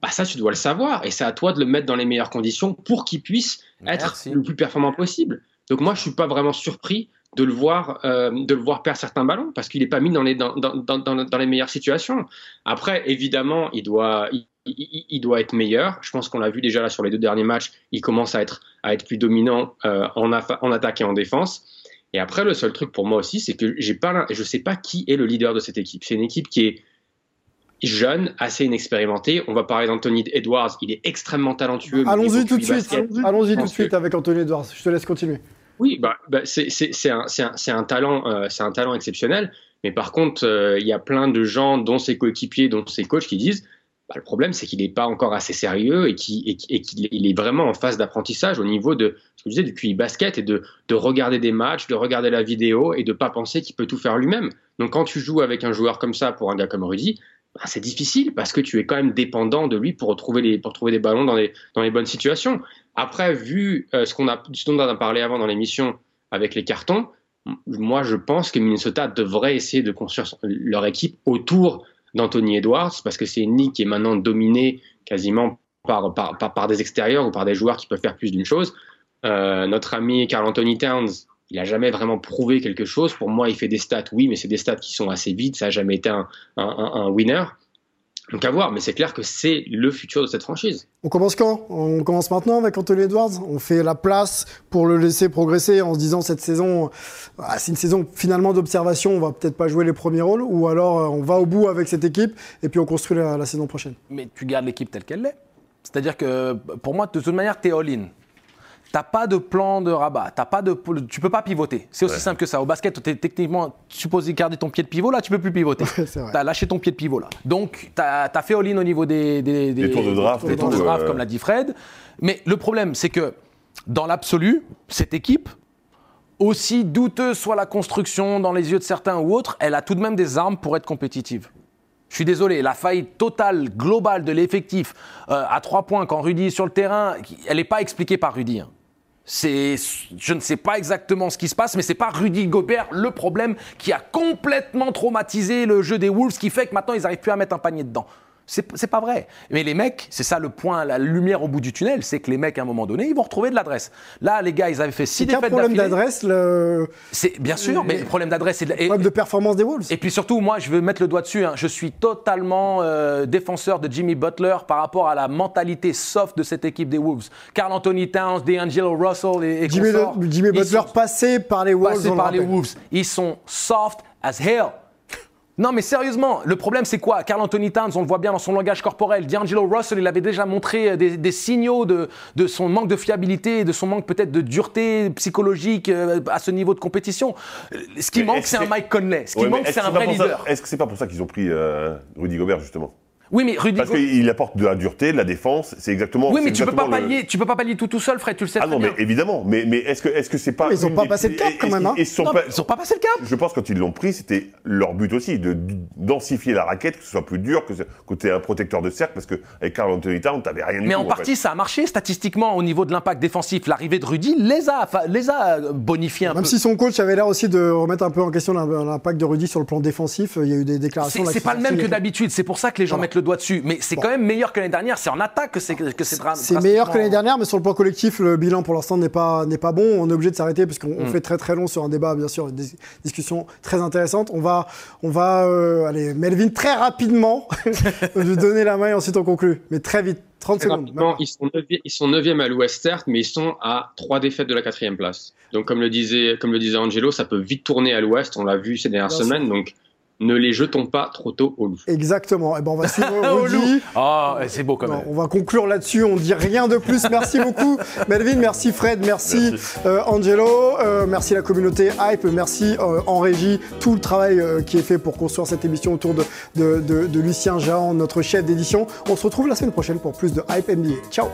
bah ça tu dois le savoir et c'est à toi de le mettre dans les meilleures conditions pour qu'il puisse être le plus performant possible. Donc moi je suis pas vraiment surpris de le voir euh, de le voir perdre certains ballons parce qu'il n'est pas mis dans les dans, dans, dans, dans- dans les meilleures situations. Après évidemment il doit il, il- il doit être meilleur. Je pense qu'on l'a vu déjà là sur les deux derniers matchs. Il commence à être à être plus dominant euh, en, attaque et en défense. Et après le seul truc pour moi aussi c'est que j'ai pas l'im- je sais pas qui est le leader de cette équipe. C'est une équipe qui est jeune, assez inexpérimentée. On va parler d'Anthony Edwards. Il est extrêmement talunteux. mais Allons-y tout de suite. Allons-y tout de suite avec Anthony Edwards. Je te laisse continuer. oui, bah, bah, un, un, c'est un talent, euh, c'est un talent exceptionnel. Mais par contre, euh, il y a plein de gens, dont ses coéquipiers, dont ses coachs, qui disent bah, le problème, c'est qu'il n'est pas encore assez sérieux et qu'il est- vraiment en phase d'apprentissage au niveau de ce que je disais du QI basket et de, de regarder des matchs, de regarder la vidéo et de pas penser qu'il peut tout faire lui-même. Donc quand tu joues avec un joueur comme ça pour un gars comme Rudy, bah, c'est difficile parce que tu es quand même dépendant de lui pour trouver des ballons dans les bonnes situations. Après, vu euh, ce qu'on a ce dont on a parlé avant dans l'émission avec les cartons, moi je pense que Minnesota devrait essayer de construire leur équipe autour d'Anthony Edwards parce que c'est une ligue qui est maintenant dominée quasiment par, par, par, par des extérieurs ou par des joueurs qui peuvent faire plus d'une chose. Euh, notre ami Carl Anthony Towns, il a jamais vraiment prouvé quelque chose. Pour moi, il fait des stats, oui, mais c'est des stats qui sont assez vides. Ça a jamais été un, un winner. Donc à voir, mais c'est clair que c'est le futur de cette franchise. On commence quand? On commence maintenant avec Anthony Edwards? On fait la place pour le laisser progresser en se disant cette saison, ah, c'est une saison finalement d'observation, on va peut-être pas jouer les premiers rôles, ou alors euh, on va au bout avec cette équipe et puis on construit la, la saison prochaine? Mais tu gardes l'équipe telle qu'elle l'est. C'est-à-dire que pour moi, de toute manière, tu es all-in. T'as pas de plan de rabat, t'as pas de, tu peux pas pivoter. C'est aussi Ouais. simple que ça. Au basket, t'es techniquement supposé garder ton pied de pivot, là, tu peux plus pivoter. T'as lâché ton pied de pivot là. Donc, t'as as fait all-in au niveau des, des, Des tours de draft des tours de draft, euh. comme l'a dit Fred. Mais le problème, c'est que dans l'absolu, cette équipe, aussi douteuse soit la construction dans les yeux de certains ou autres, elle a tout de même des armes pour être compétitive. Je suis désolé, la faillite totale, globale de l'effectif euh, à trois points quand Rudy est sur le terrain, elle n'est pas expliquée par Rudy. hein. C'est, je ne sais pas exactement ce qui se passe, mais c'est pas Rudy Gobert le problème qui a complètement traumatisé le jeu des Wolves, qui fait que maintenant ils n'arrivent plus à mettre un panier dedans. C'est, pas vrai. Mais les mecs, c'est ça le point, la lumière au bout du tunnel, c'est que les mecs à un moment donné, ils vont retrouver de l'adresse. Là, les gars, ils avaient fait six défaites problème d'affilée. d'adresse, le C'est bien sûr, mais le problème d'adresse, c'est problème de performance des Wolves. et puis surtout, moi, je veux mettre le doigt dessus. hein. Je suis totalement euh, défenseur de Jimmy Butler par rapport à la mentalité soft de cette équipe des Wolves. Carl Anthony Towns, DeAngelo Russell et, et Jimmy, Butler sont passé par les Wolves. le par les. Wolves. Ils sont soft as hell. Non, mais sérieusement, le problème, c'est quoi? Carl Anthony Towns, on le voit bien dans son langage corporel. D'Angelo Russell, il avait déjà montré euh, des, des signaux de, de son manque de fiabilité, de son manque peut-être de dureté psychologique euh, à ce niveau de compétition. Euh, Ce qui Mais manque, c'est un Mike Conley. Ce qui Ouais, manque, c'est un vrai leader. Est-ce que c'est pas pour ça qu'ils ont pris euh, Rudy Gobert, justement? Oui, mais Rudy Parce qu'il apporte de la dureté, de la défense, c'est exactement. Oui, mais tu peux pas le- pallier, tu peux pas pallier tout tout seul, Fred, tu le sais Ah très non, mais évidemment. Mais, mais est-ce que est-ce que c'est pas. Mais ils ont pas des- passé le cap, quand même, hein. ils sont Non, pas- ils sont pas passé le cap. Je pense que quand ils l'ont pris, c'était leur but aussi, de de densifier la raquette, que ce soit plus dur, que, ce- que tu aies un protecteur de cercle, parce qu'avec Carl Anthony Towns, t'avais rien du Mais en fait. partie, ça a marché statistiquement au niveau de l'impact défensif. L'arrivée de Rudy les a, les a euh, bonifiés un Même peu. si son coach avait l'air aussi de remettre un peu en question l'im- l'impact de Rudy sur le plan défensif, il y a eu des déclarations. C'est pas le même que d'habitude. C'est pour ça que les gens mettent le doigt dessus. Mais c'est Bon. quand même meilleur que l'année dernière. C'est en attaque que c'est que c'est C'est meilleur que l'année dernière, mais sur le plan collectif, le bilan pour l'instant n'est pas, n'est pas bon. On est obligé de s'arrêter parce qu'on on Mm. fait très très long sur un débat, bien sûr, des discussions très intéressantes. On va, on va euh, allez, Melvin, très rapidement, lui donner la main et ensuite on conclut. Mais très vite, 30 Très secondes. ils sont 9 ils sont neuvième à l'Ouest, certes, mais ils sont à trois défaites de la quatrième place. Donc, comme le disait, comme le disait Angelo, ça peut vite tourner à l'Ouest. On l'a vu ces dernières Bien sûr. semaines. Donc, ne les jetons pas trop tôt au loup. Exactement. Et ben on va suivre. Rudy. Ah, c'est beau quand Non, même. on va conclure là-dessus, on dit rien de plus. Merci beaucoup Melvin, merci Fred, merci, Merci. euh, Angelo, euh, merci la communauté Hype, merci euh, en régie, tout le travail euh, qui est fait pour construire cette émission autour de, de, de- de Lucien Jahan, notre chef d'édition. On se retrouve la semaine prochaine pour plus de Hype NBA. Ciao